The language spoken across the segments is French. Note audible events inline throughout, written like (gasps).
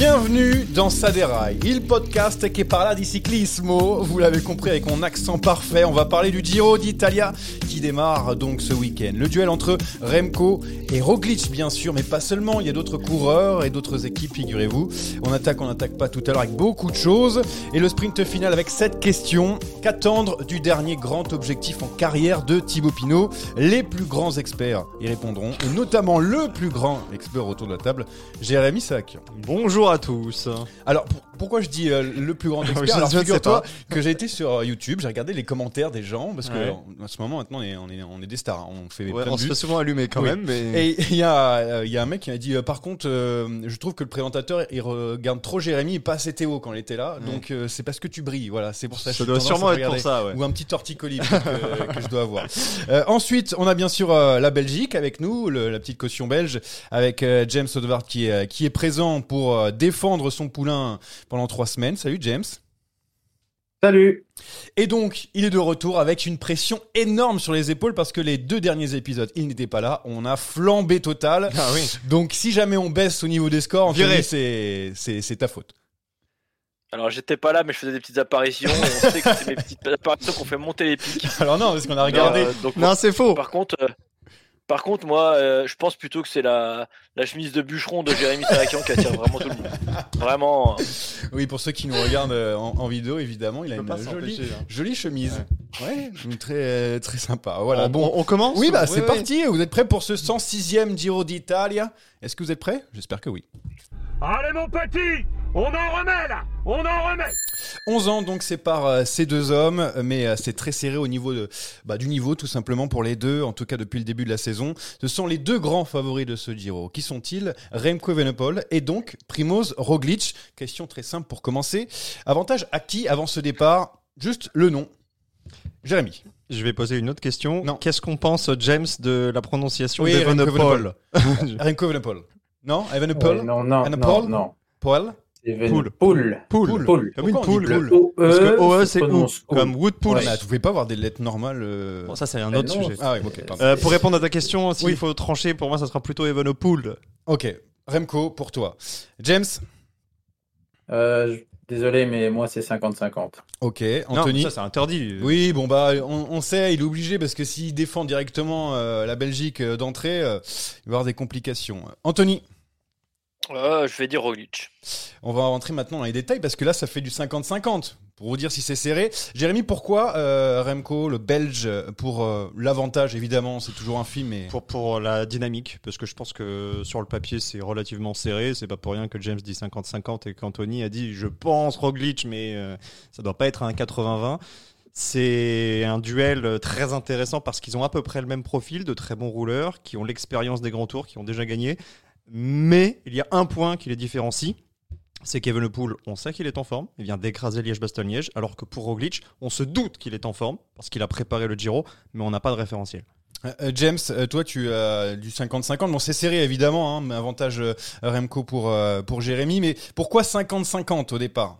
Bienvenue dans Saderail, il podcast qui parle di cyclismo. Vous l'avez compris avec mon accent parfait, on va parler du Giro d'Italia qui démarre donc ce week-end. Le duel entre Remco et Roglic bien sûr, mais pas seulement, il y a d'autres coureurs et d'autres équipes, figurez-vous. On attaque, on n'attaque pas tout à l'heure avec beaucoup de choses. Et le sprint final avec cette question, qu'attendre du dernier grand objectif en carrière de Thibaut Pinot Les plus grands experts y répondront, et notamment le plus grand expert autour de la table, Jérémy Sac. Bonjour à tous. Alors pourquoi je dis euh, le plus grand Oui, expert? je- Alors je figure-toi que j'ai été sur euh, YouTube, j'ai regardé les commentaires des gens parce que Ouais. en, en ce moment maintenant on est, on est, on est des stars, hein. on fait Ouais, plein on de se fait souvent allumer quand Oui. même, mais Et il y a, euh, il y a un mec qui m'a dit euh, par contre euh, je trouve que le présentateur il regarde trop Jérémy et pas assez Théo quand il était là Ouais. donc euh, c'est parce que tu brilles voilà c'est pour ça que ça j'ai doit tendance à sûrement être regarder. pour ça. Ouais. ou un petit torticolis que, (laughs) que je dois avoir. Euh, ensuite, on a bien sûr euh, la Belgique avec nous, le- la petite caution belge, avec euh, James Odevard qui est, qui est présent pour euh, défendre son poulain pendant trois semaines. Salut James. Salut Et donc, il est de retour avec une pression énorme sur les épaules parce que les deux derniers épisodes, il n'était pas là. On a flambé total. Ah oui. Donc, si jamais on baisse au niveau des scores, Anthony, Viré. c'est c'est c'est ta faute. Alors j'étais pas là, mais je faisais des petites apparitions. On sait que c'est mes petites apparitions qu'on fait monter les pics. (laughs) Alors non, parce qu'on a regardé. Euh, donc, Non, c'est faux. par contre, euh, par contre, moi, euh, je pense plutôt que c'est la, la chemise de bûcheron de Jérémy Sarakian qui attire vraiment tout le monde. Vraiment. euh, Oui, pour ceux qui nous regardent euh, en, en vidéo, évidemment, il a une jolie, hein. jolie chemise. Ouais, très très sympa. Voilà. bon, Bon, on commence oui, bah Ouais, c'est ouais. parti. Vous êtes prêts pour ce 106e Giro d'Italia? Est-ce que vous êtes prêts? J'espère que oui. Allez mon petit, on en remet là, on en remet 11 ans donc par euh, ces deux hommes, mais euh, c'est très serré au niveau de, bah, du niveau tout simplement pour les deux, en tout cas depuis le début de la saison. Ce sont les deux grands favoris de ce Giro. Qui sont-ils? Remco Evenepoel et donc Primoz Roglic. Question très simple pour commencer. Avantage à qui avant ce départ? Juste le nom. Jérémy. Je vais poser une autre question. Non. Qu'est-ce qu'on pense, James, de la prononciation Oui, d'Evenepoel? (laughs) Remco Evenepoel. Non Evenepoel Ouais, Non, non, Anna non, Paul non. Paul? Poule. Poule. Poule. Poule. Comme une poule. Parce que OE, se c'est ou, comme Woodpool. Ouais. Mais Vous pouvez pas avoir des lettres normales. euh, Bon, ça, c'est un autre non, sujet. Ah oui. Euh, pour répondre à ta question, s'il Oui. faut trancher, pour moi, ça sera plutôt Evenepoel. Ok, Remco pour toi. James? Euh, Désolé, mais moi, c'est 50-50. Ok, Non, Anthony? ça, c'est interdit. Oui, bon bah on, on sait, il est obligé parce que s'il défend directement la Belgique d'entrée, il va y avoir des complications. Anthony, euh, je vais dire Roglic. on va rentrer maintenant dans les détails parce que là ça fait du 50-50 pour vous dire si c'est serré. Jérémy, pourquoi euh, Remco, le Belge, pour euh, l'avantage évidemment, c'est toujours un film, mais Pour, pour la dynamique, parce que je pense que sur le papier c'est relativement serré. C'est pas pour rien que James dit 50-50 et qu'Anthony a dit je pense Roglic, mais euh, ça doit pas être un 80-20. C'est un duel très intéressant parce qu'ils ont à peu près le même profil, de très bons rouleurs, qui ont l'expérience des grands tours, qui ont déjà gagné. Mais il y a un point qui les différencie. c'est qu'Evenepoel, on sait qu'il est en forme, il vient d'écraser Liège-Bastogne-Liège, alors que pour Roglic, on se doute qu'il est en forme, parce qu'il a préparé le Giro, mais on n'a pas de référentiel. Euh, euh, James, euh, toi tu as du 50-50. Bon, c'est serré évidemment, hein, mais avantage euh, Remco pour, euh, pour Jérémy. Mais pourquoi 50-50 au départ?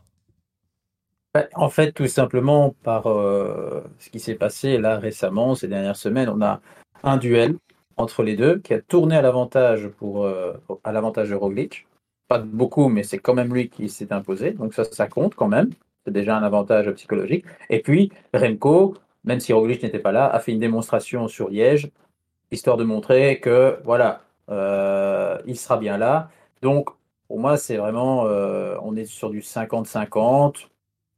Ouais, En fait, tout simplement par euh, ce qui s'est passé là récemment, ces dernières semaines, on a un duel entre les deux qui a tourné à l'avantage pour euh, à l'avantage de Roglic. Pas beaucoup, mais c'est quand même lui qui s'est imposé. Donc ça, ça compte quand même. C'est déjà un avantage psychologique. Et puis Remco, même si Roglic n'était pas là, a fait une démonstration sur Liège, histoire de montrer que voilà, euh, il sera bien là. Donc pour moi, c'est vraiment, euh, on est sur du 50-50.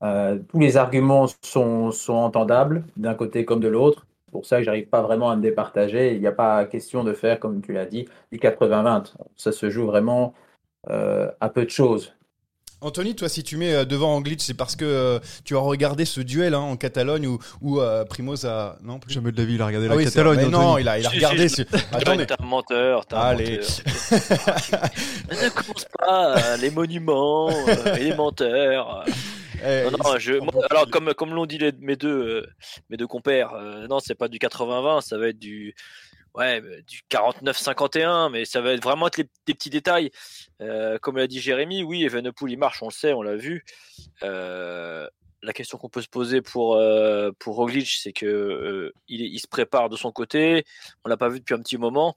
Euh, tous les arguments sont, sont entendables d'un côté comme de l'autre. C'est pour ça que j'arrive pas vraiment à me départager. Il n'y a pas question de faire, comme tu l'as dit, du 80-20. Ça se joue vraiment euh, à peu de choses. Anthony, toi, si tu mets euh, devant Anglic, c'est parce que euh, tu as regardé ce duel hein, en Catalogne où, où euh, Primoz a. Non, plus? Jamais de la vie, il a regardé Ah oui, vrai. Mais non, il a, il a Si, regardé. si, ce- Attendez. T'es un menteur, t'es un Allez. menteur. (laughs) ne commence pas euh, les monuments euh, et les menteurs. Eh, Non, non, je, moi, alors comme, comme l'ont dit les- mes, deux, euh, mes deux compères, euh, non, c'est pas du 80-20, ça va être du, ouais, euh, du 49-51, mais ça va être vraiment être les, des petits détails. Euh, comme l'a dit Jérémy, oui, Evenepoel, il marche, on le sait, on l'a vu. Euh, la question qu'on peut se poser pour, pour Roglic, c'est que il, se prépare de son côté, on l'a pas vu depuis un petit moment.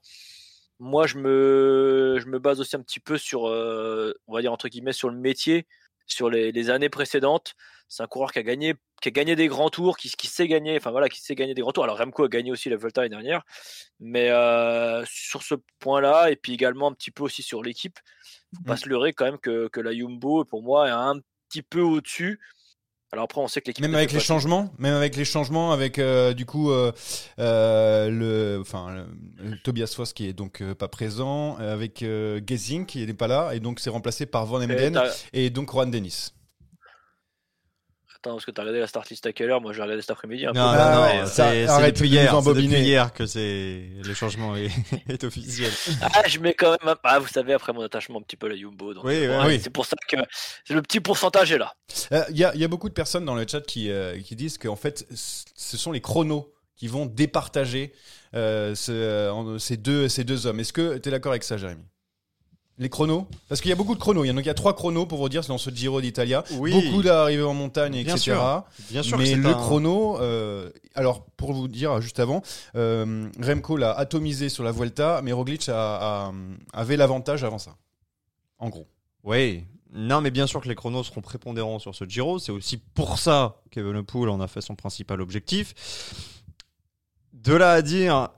Moi, je me, je me base aussi un petit peu sur, euh, on va dire entre guillemets, sur le métier, sur les, les années précédentes. C'est un coureur qui a gagné, qui a gagné des grands tours, qui, qui sait gagner, enfin voilà, qui sait gagner des grands tours. Alors Remco a gagné aussi la Volta l'année dernière, mais euh, sur ce point-là, et puis également un petit peu aussi sur l'équipe, faut pas Mm. se leurrer quand même que, que la Jumbo, pour moi, est un petit peu au-dessus. Alors après, on sait que l'équipe Même avec les changements, même avec les changements, avec euh, du coup euh, euh, le, enfin le- le Tobias Foss qui est donc euh, pas présent, euh, avec euh, Gezing qui n'est pas là et donc c'est remplacé par Van Et Emden t'as- et donc Juan Dennis. Parce que t'as regardé la start list à quelle heure Moi, j'ai regardé cet après-midi. un peu. Non, Ah non, ouais, non, ça, c'est depuis depuis hier que c'est le changement est, (laughs) est officiel. Ah, je mets quand même. un- Ah, vous savez, après mon attachement un petit peu à la Jumbo. Donc, Oui, euh, ouais, oui. C'est pour ça que c'est le petit pourcentage est là. Euh, Il y, a, il y a beaucoup de personnes dans le chat qui, euh, qui disent qu'en fait ce sont les chronos qui vont départager euh, ce- euh, ces, deux, ces deux hommes. Est-ce que tu es d'accord avec ça, Jérémy? Les chronos Parce qu'il y a beaucoup de chronos. Il y, en a, il y a trois chronos pour vous dire dans ce Giro d'Italia. Oui. Beaucoup d'arrivées en montagne, Bien etc. sûr. Bien sûr Mais le un- chrono, euh, alors pour vous dire juste avant, euh, Remco l'a atomisé sur la Vuelta, mais Roglic a- a- avait l'avantage avant ça. En gros. Oui. Non, mais bien sûr que les chronos seront prépondérants sur ce Giro. C'est aussi pour ça qu'Evenepoel en a fait son principal objectif. De là à dire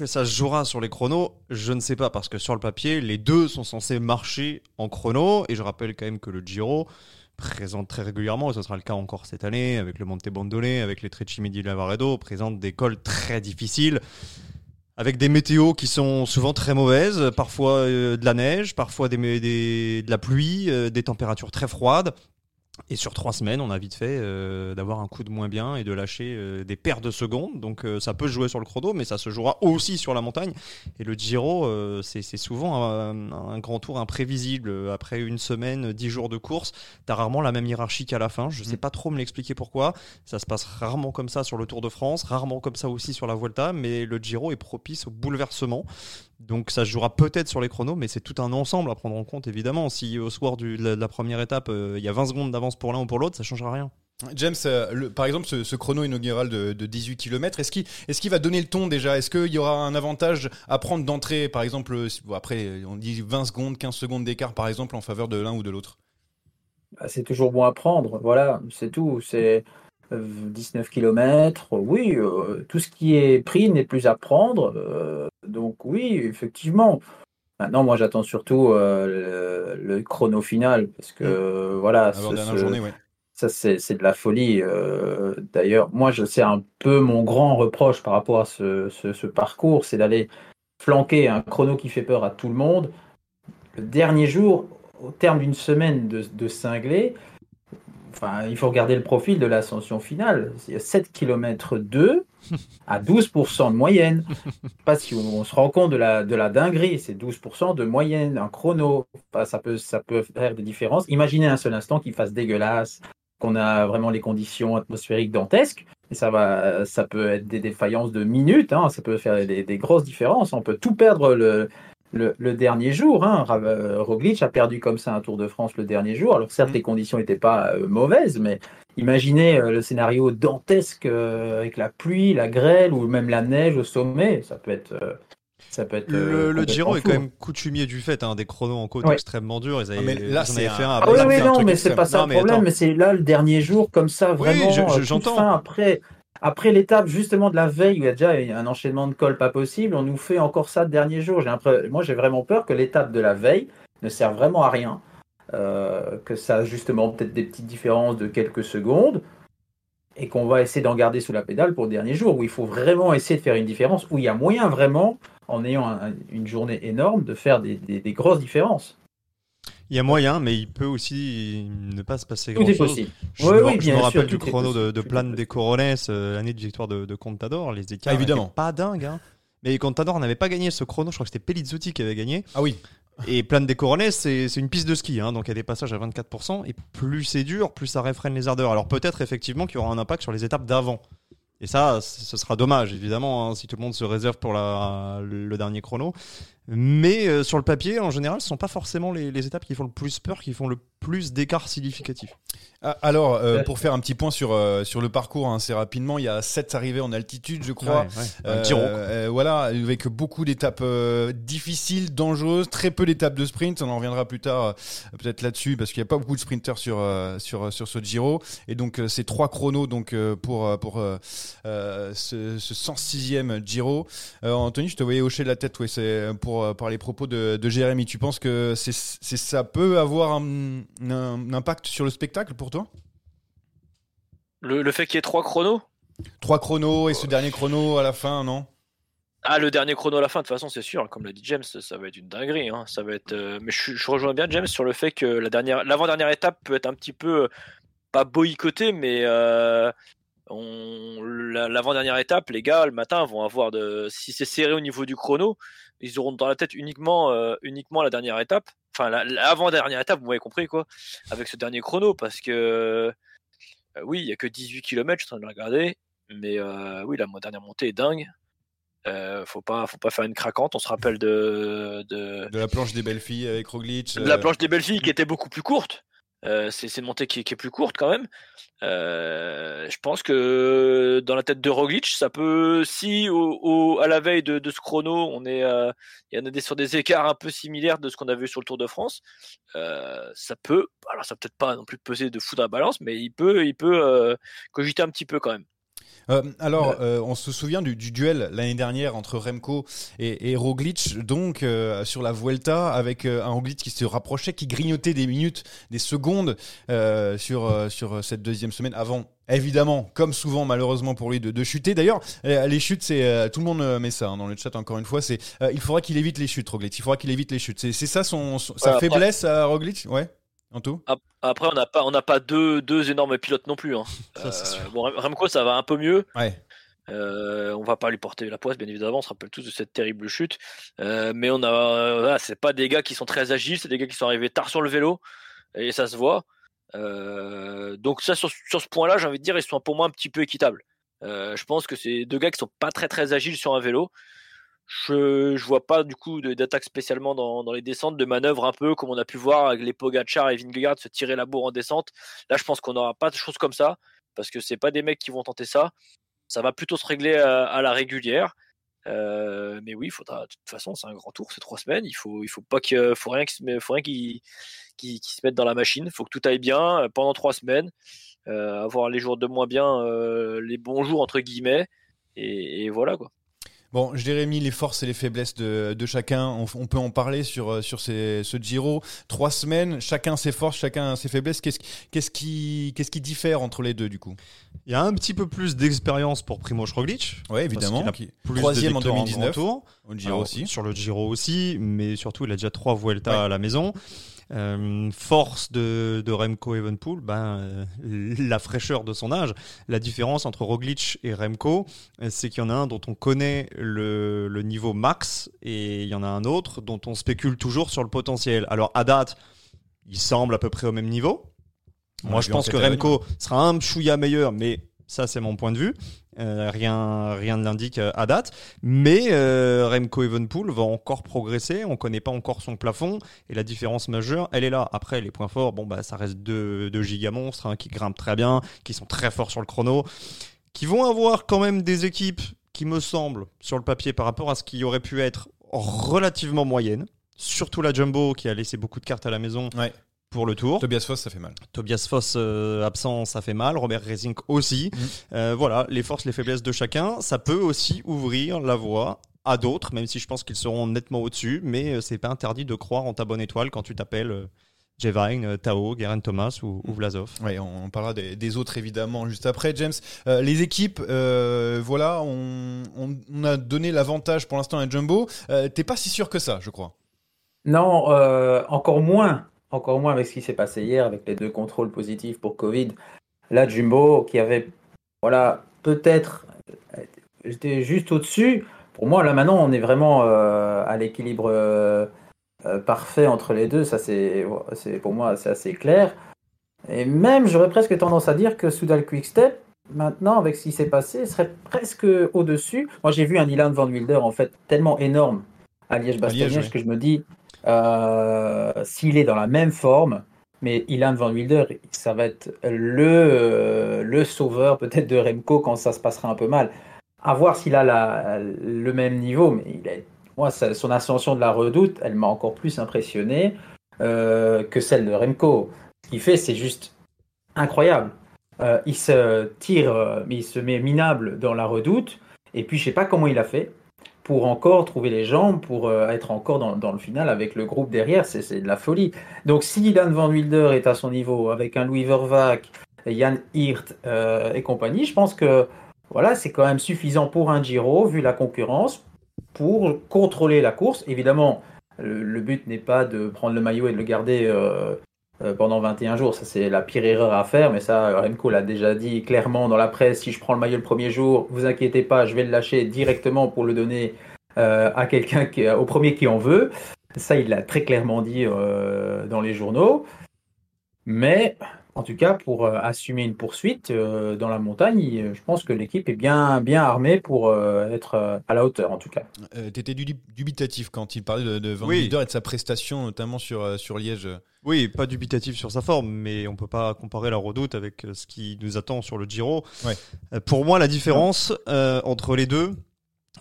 que ça se jouera sur les chronos, je ne sais pas, parce que sur le papier, les deux sont censés marcher en chrono. Et je rappelle quand même que le Giro présente très régulièrement, et ce sera le cas encore cette année, avec le Monte Bandone, avec les Trecimedi Lavaredo, présente des cols très difficiles avec des météos qui sont souvent très mauvaises, parfois euh, de la neige, parfois de la pluie, euh, des températures très froides. Et sur trois semaines, on a vite fait euh, d'avoir un coup de moins bien et de lâcher euh, des paires de secondes. Donc euh, ça peut se jouer sur le chrono, mais ça se jouera aussi sur la montagne. Et le Giro, c'est souvent un, un grand tour imprévisible. Après une semaine, dix jours de course, t'as rarement la même hiérarchie qu'à la fin. Je sais Mm. pas trop me l'expliquer pourquoi. Ça se passe rarement comme ça sur le Tour de France, rarement comme ça aussi sur la Vuelta, mais le Giro est propice au bouleversement. Donc ça se jouera peut-être sur les chronos, mais c'est tout un ensemble à prendre en compte évidemment. Si au soir du- de la, de la première étape, euh, il y a 20 secondes d'avance pour l'un ou pour l'autre, ça changera rien. James, euh, le- par exemple, ce, ce chrono inaugural de, de 18 km, est-ce qu'il est qu'il va donner le ton déjà? Est-ce qu'il y aura un avantage à prendre d'entrée Par exemple, euh, après, on dit 20 secondes, 15 secondes d'écart, par exemple, en faveur de l'un ou de l'autre? Bah, c'est toujours bon à prendre, voilà, c'est tout. C'est 19 km, oui, euh, tout ce qui est pris n'est plus à prendre. euh, donc oui, effectivement. Maintenant, moi, j'attends surtout euh, le, le chrono final, parce que euh, voilà, Avant ce- dernière ce- journée, ouais. ça c'est de la folie. D'ailleurs, moi, je sais un peu mon grand reproche par rapport à ce, parcours, c'est d'aller flanquer un chrono qui fait peur à tout le monde. Le dernier jour, au terme d'une semaine de, de cinglé, enfin, il faut regarder le profil de l'ascension finale. A 7 km 2, à 12% de moyenne. Pas si on, se rend compte de la, de la dinguerie, c'est 12% de moyenne, un chrono, ça, peut, ça peut faire des différences. Imaginez un seul instant qu'il fasse dégueulasse, qu'on a vraiment les conditions atmosphériques dantesques. Et ça, va, ça peut être des défaillances de minutes, hein, ça peut faire des, des, grosses différences. On peut tout perdre le, le, dernier jour. Hein. Euh, Roglic a perdu comme ça un Tour de France le dernier jour. Alors certes, mm. les conditions n'étaient pas euh, mauvaises, mais imaginez euh, le scénario dantesque avec la pluie, la grêle ou même la neige au sommet. Ça peut être... ça peut être le, Giro est quand même coutumier du fait, hein, des chronos en côte extrêmement durs. Ils avaient, mais là, c'est fait un. Ah oui, oui, non, mais c'est pas ça le problème. Mais c'est là le dernier jour comme ça, vraiment. Oui, j'entends. Après, après l'étape justement de la veille où il y a déjà un enchaînement de cols pas possible, on nous fait encore ça le dernier jour. Moi, j'ai vraiment peur que l'étape de la veille ne serve vraiment à rien, euh, que ça a justement peut-être des petites différences de quelques secondes, et qu'on va essayer d'en garder sous la pédale pour le dernier jour, où il faut vraiment essayer de faire une différence, où il y a moyen vraiment, en ayant une journée énorme, de faire des grosses différences. Il y a moyen, mais il peut aussi ne pas se passer grand chose. Possible. Je, oui, me, oui, je me rappelle du chrono de, de Plan des Corones, euh, l'année de victoire de, de Contador. Les écarts ah, évidemment. pas dingue. Hein. Mais Contador n'avait pas gagné ce chrono. Je crois que c'était Pelizzotti qui avait gagné. Ah oui. Et Plan des Corones, c'est une piste de ski, hein, donc il y a des passages à 24%, et plus c'est dur, plus ça réfrène les ardeurs. Alors peut-être effectivement qu'il y aura un impact sur les étapes d'avant. Et ça, ce sera dommage, évidemment, hein, si tout le monde se réserve pour la, le dernier chrono. Mais euh, sur le papier, en général, ce sont pas forcément les, les, étapes qui font le plus peur, qui font le plus d'écart significatif. Ah, alors, euh, pour faire un petit point sur, euh, sur le parcours, hein, assez rapidement, il y a 7 arrivées en altitude, je crois. Ouais, voilà, avec beaucoup d'étapes difficiles, dangereuses, très peu d'étapes de sprint. On en reviendra plus tard, peut-être là-dessus, parce qu'il n'y a pas beaucoup de sprinters sur, sur, sur ce Giro. Et donc, c'est trois chronos donc, pour, pour ce, ce 106e Giro. Anthony, je te voyais hocher de la tête, ouais, c'est pour euh, par les propos de, Jérémy. Tu penses que c'est, ça peut avoir un, impact sur le spectacle pour toi? Le, fait qu'il y ait trois chronos? Trois chronos et ce dernier chrono à la fin, non? Ah, le dernier chrono à la fin, de toute façon, c'est sûr. Comme l'a dit James, ça va être une dinguerie. Hein. Ça va être. Euh, mais je, rejoins bien James sur le fait que la dernière, l'avant-dernière étape peut être un petit peu euh, pas boycottée, mais l'avant-dernière étape, les gars, le matin, vont avoir de. Si c'est serré au niveau du chrono, ils auront dans la tête uniquement, euh, uniquement la dernière étape. Enfin, l'avant-dernière étape, vous m'avez compris, quoi, avec ce dernier chrono, parce que euh, oui, il n'y a que 18 km, je suis en train de regarder, mais euh, oui, la dernière montée est dingue. faut pas, faut pas faire une craquante. On se rappelle de de, de la planche des belles filles avec Roglic. De la planche des belles filles qui était beaucoup plus courte. Euh, c'est une montée qui, est plus courte quand même. Euh, je pense que dans la tête de Roglic, ça peut, si au, à la veille de, ce chrono, on est, euh, il y en a des sur des écarts un peu similaires de ce qu'on a vu sur le Tour de France, ça peut, alors ça peut-être pas non plus peser de fou dans la balance, mais il peut, il peut cogiter un petit peu quand même. Euh, alors, euh, on se souvient du, duel l'année dernière entre Remco et, Roglic, donc euh, sur la Vuelta, avec un Roglic qui se rapprochait, qui grignotait des minutes, des secondes sur, sur cette deuxième semaine avant évidemment, comme souvent malheureusement pour lui, de, chuter. D'ailleurs, les chutes, c'est tout le monde met ça hein, dans le chat encore une fois. C'est il faudra qu'il évite les chutes, Roglic. Il faudra qu'il évite les chutes. C'est ça son, sa faiblesse à Roglic, ouais. En tout Après, on n'a pas, on n'a pas deux, deux énormes pilotes non plus. Hein. Euh, bon, Remco, ça va un peu mieux. Ouais. Euh, on va pas lui porter la poisse, bien évidemment. On se rappelle tous de cette terrible chute. Euh, mais on a, c'est pas des gars qui sont très agiles, c'est des gars qui sont arrivés tard sur le vélo et ça se voit. donc ça, sur, sur ce point-là, j'ai envie de dire, ils sont pour moi un petit peu équitables. je pense que c'est deux gars qui sont pas très très agiles sur un vélo. Je, je vois pas du coup d'attaque spécialement dans, dans, les descentes, de manœuvres un peu comme on a pu voir avec les Pogacar et Vingegaard se tirer la bourre en descente. Là, je pense qu'on n'aura pas de choses comme ça parce que c'est pas des mecs qui vont tenter ça. Ça va plutôt se régler à, la régulière. Euh, mais oui, il faudra. De toute façon, c'est un grand tour, c'est trois semaines. Il faut, il faut pas que, faut rien qui faut rien se mette dans la machine. Il faut que tout aille bien euh, pendant trois semaines. Euh, avoir les jours de moins bien, les bons jours entre guillemets, et, et voilà quoi. Bon, Jérémy, les forces et les faiblesses de, de chacun, on, peut en parler sur, euh, sur ces, ce Giro. Trois semaines, chacun ses forces, chacun ses faiblesses. Qu'est-ce qu'est-ce qui, qu'est-ce qui diffère entre les deux du coup? Il y a un petit peu plus d'expérience pour Primoz Roglic. Oui, évidemment. Troisième en 2019. Tour. Au Giro aussi. Sur le Giro aussi, mais surtout, il a déjà trois Vuelta à la maison. Euh, force de, de Remco Evenpool, ben, euh, la fraîcheur de son âge. La différence entre Roglic et Remco, euh, c'est qu'il y en a un dont on connaît le, le niveau max et il y en a un autre dont on spécule toujours sur le potentiel. Alors à date, il semble à peu près au même niveau. Moi, je pense que. Remco sera un chouïa meilleur, mais ça, c'est mon point de vue. Euh, rien, rien ne l'indique euh, à date. Mais euh, Remco Evenpool va encore progresser. On connaît pas encore son plafond. Et la différence majeure, elle est là. Après, les points forts, bon, bah, ça reste deux, deux gigamonstres hein, qui grimpent très bien, qui sont très forts sur le chrono, qui vont avoir quand même des équipes qui me semblent, sur le papier, par rapport à ce qui aurait pu être relativement moyenne. Surtout la Jumbo qui a laissé beaucoup de cartes à la maison. Pour le tour. Tobias Foss, ça fait mal. Tobias Foss euh, absent, ça fait mal. Robert Racing aussi. Mhm. Euh, voilà, les forces, les faiblesses de chacun. Ça peut aussi ouvrir la voie à d'autres, même si je pense qu'ils seront nettement au-dessus. Mais euh, c'est pas interdit de croire en ta bonne étoile quand tu t'appelles euh, Jevine, Tao, Geraint Thomas ou, ou Vlasov. Ouais, on, on parlera des, des autres évidemment juste après. James, Euh, les équipes, euh, voilà, on, on- on a donné l'avantage pour l'instant à Jumbo. Euh, T'es pas si sûr que ça, je crois. Non, euh, encore moins, encore moins avec ce qui s'est passé hier, avec les deux contrôles positifs pour Covid. Là, Jumbo, qui avait, voilà, peut-être, euh, j'étais juste au-dessus. Pour moi, là maintenant, on est vraiment euh, à l'équilibre euh, euh, parfait entre les deux. Ça, c'est, pour moi, c'est assez clair. Et même, j'aurais presque tendance à dire que Soudal Quickstep, maintenant, avec ce qui s'est passé, serait presque au-dessus. Moi, j'ai vu un Ilan Van Wilder, en fait, tellement énorme à Liège-Bastogne-Liège Liège, que je me dis, euh, s'il est dans la même forme, mais Ilan Van Wilder, ça va être le, euh, le sauveur peut-être de Remco quand ça se passera un peu mal. À voir s'il a le même niveau, mais il est, moi, son ascension de la redoute, elle m'a encore plus impressionné euh, que celle de Remco. Ce qu'il fait, c'est juste incroyable. Euh, il se tire, euh, il se met minable dans la redoute, et puis je sais pas comment il a fait pour encore trouver les jambes, pour euh, être encore dans, le final avec le groupe derrière, c'est de la folie. Donc si Dan Van Wilder est à son niveau, avec un Louis Vervac, Jan Hirt euh, et compagnie, je pense que voilà, c'est quand même suffisant pour un Giro, vu la concurrence, pour contrôler la course. Évidemment, le, but n'est pas de prendre le maillot et de le garder euh, pendant 21 jours. Ça, c'est la pire erreur à faire. Mais ça, Remco l'a déjà dit clairement dans la presse. Si je prends le maillot le premier jour, vous inquiétez pas, je vais le lâcher directement pour le donner euh, à quelqu'un au premier qui en veut. Ça, il l'a très clairement dit euh, dans les journaux. Mais en tout cas, pour euh, assumer une poursuite euh, dans la montagne, il- je pense que l'équipe est bien, bien armée pour euh, être euh, à la hauteur, en tout cas. Euh, T'étais du- dubitatif quand il parlait de, de Van Oui. Et de sa prestation, notamment sur, euh, sur Liège. Oui, pas dubitatif sur sa forme, mais on peut pas comparer la redoute avec euh, ce qui nous attend sur le Giro. Ouais. Euh, Pour moi, la différence euh, entre les deux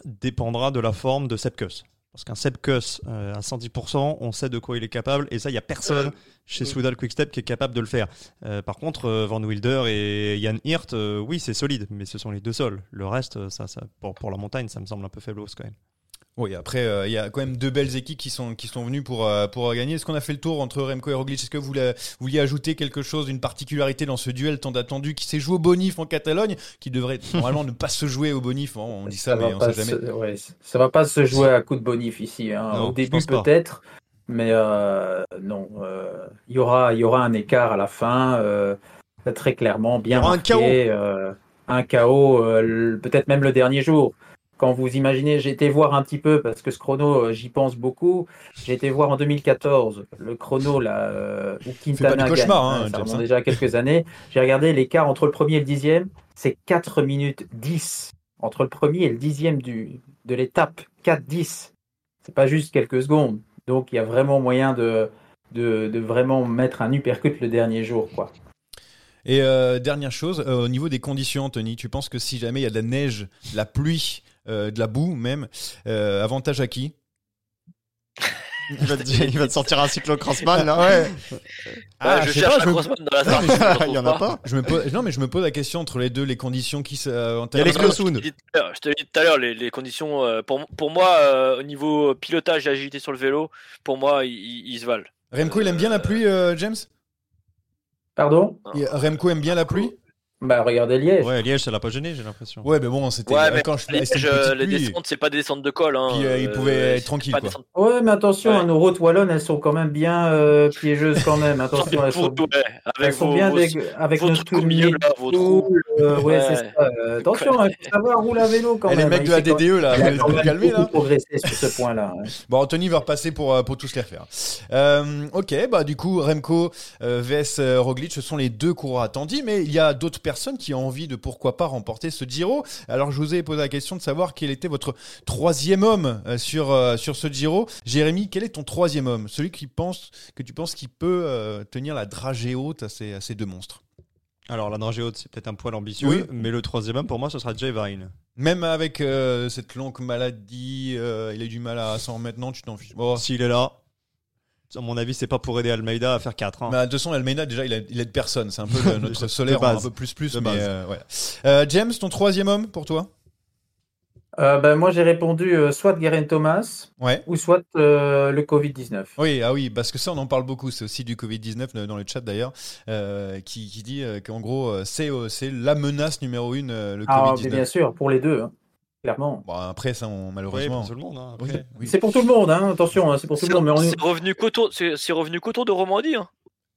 dépendra de la forme de Sepkus. Parce qu'un Sepkus euh, à 110%, on sait de quoi il est capable, et ça, il y a personne Euh, chez. Soudal Quickstep qui est capable de le faire. Euh, par contre, euh, Van Wilder et Jan Hirt, oui, c'est solide, mais ce sont les deux seuls. Le reste, ça, ça, pour, pour la montagne, ça me semble un peu faiblos quand même. Oui, après, euh, il y a quand même deux belles équipes qui sont, qui sont venues pour, euh, pour gagner. Est-ce qu'on a fait le tour entre Remco et Roglic? Est-ce que vous voulez, vous vouliez ajouter quelque chose, une particularité dans ce duel tant attendu qui s'est joué au bonif en Catalogne, qui devrait (laughs) normalement ne pas se jouer au bonif? On dit ça, mais on pas sait jamais. se- ouais, ça va pas se jouer à coup de bonif ici. hein. Non, Au début peut-être, mais euh, non. euh, Il y aura, y aura un écart à la fin, euh, très clairement, bien aura un marqué, chaos. un chaos, peut-être même le dernier jour. Quand vous imaginez, j'ai été voir un petit peu parce que ce chrono, euh, j'y pense beaucoup. J'ai été voir en 2014 le chrono là euh, où Quintana pas du cauchemar, gagne. hein, ça remonte hein. déjà à quelques années. J'ai regardé l'écart entre le premier et le dixième, c'est 4 minutes 10 entre le premier et le dixième du, de l'étape. 4-10. C'est pas juste quelques secondes. Donc il y a vraiment moyen de, de, de vraiment mettre un uppercut le dernier jour. Quoi. Et euh, dernière chose, euh, au niveau des conditions, Anthony, tu penses que si jamais il y a de la neige, de la pluie, euh, de la boue même, euh, avantage à qui Il va te, il va te sortir un cyclocrossman, là. Ouais. Ah, je je sais cherche pas, un je me- crossman dans la salle. je (laughs) Il y en a pas. Je me pose, non, mais je me pose la question entre les deux, les conditions qui se. euh, Il y a les Je te l'ai dit tout à l'heure- je les, les conditions, euh, pour, pour moi, euh, au niveau pilotage et agilité sur le vélo, pour moi, ils, se valent. Remco, il aime bien la pluie, euh, James? Pardon? Et Remco aime bien la pluie? Bah, regardez Liège. Ouais, Liège, ça l'a pas gêné, j'ai l'impression. Ouais, mais bon, c'était Ouais, mais quand je une je- les pluie. descentes, c'est pas des descentes de col. Hein. Puis, euh, il pouvait Euh, être c'est tranquille, pas quoi. descente- Ouais, mais attention, Ouais. hein, nos routes wallonnes, elles sont quand même bien euh, piégeuses quand même. (laughs) Attention, elles sont, Ouais, elles sont bien vos- dég- avec notre milieu, là, vos trous. tool, euh, ouais, Ouais. c'est ça. Euh, attention, il faut savoir rouler à vélo quand Eh, les même. mecs hein, de la DDE, là, vous vous même calmez, là progressé sur ce point-là. hein. Bon, Anthony va repasser pour, pour tous les refaire. Ok, bah du coup, Remco vs Roglic, ce sont les deux coureurs attendus, mais il y a d'autres personnes qui ont envie de pourquoi pas remporter ce Giro. Alors je vous ai posé la question de savoir quel était votre troisième homme euh, sur, euh, sur ce Giro. Jérémy, quel est ton troisième homme? Celui qui pense, que tu penses qu'il peut euh, tenir la dragée haute à ces, à ces deux monstres Alors, la dragée haute, c'est peut-être un poil ambitieux, Oui. mais le troisième homme, pour moi, ce sera Jay Vine. Même avec euh, cette longue maladie, il a eu du mal à s'en remettre, non, tu t'en fiches. S'il est là, à mon avis, c'est pas pour aider Almeida à faire 4. Bah, de toute façon, Almeida, déjà, il, a, il aide personne. C'est un peu le- (laughs) notre solaire, base. un peu plus plus. De mais base. euh. Euh, James, ton troisième homme pour toi? Euh, ben, moi, j'ai répondu euh, soit Geraint Thomas Ouais. ou soit euh, le Covid-19. Oui, ah oui, parce que ça, on en parle beaucoup. C'est aussi du Covid-19 euh, dans le chat d'ailleurs, euh, qui, qui dit euh, qu'en gros, c'est euh, c'est la menace numéro une, euh, le Ah, mais Covid-19. bien sûr, pour les deux, hein, clairement. Bon, après, ça, on- Oui, malheureusement. pour tout le monde. hein, Oui, oui. C'est pour tout le monde, hein, attention, hein, c'est pour tout le monde. Mais on est- c'est revenu qu'autour c'est c'est revenu qu'autour de Romandie. Hein.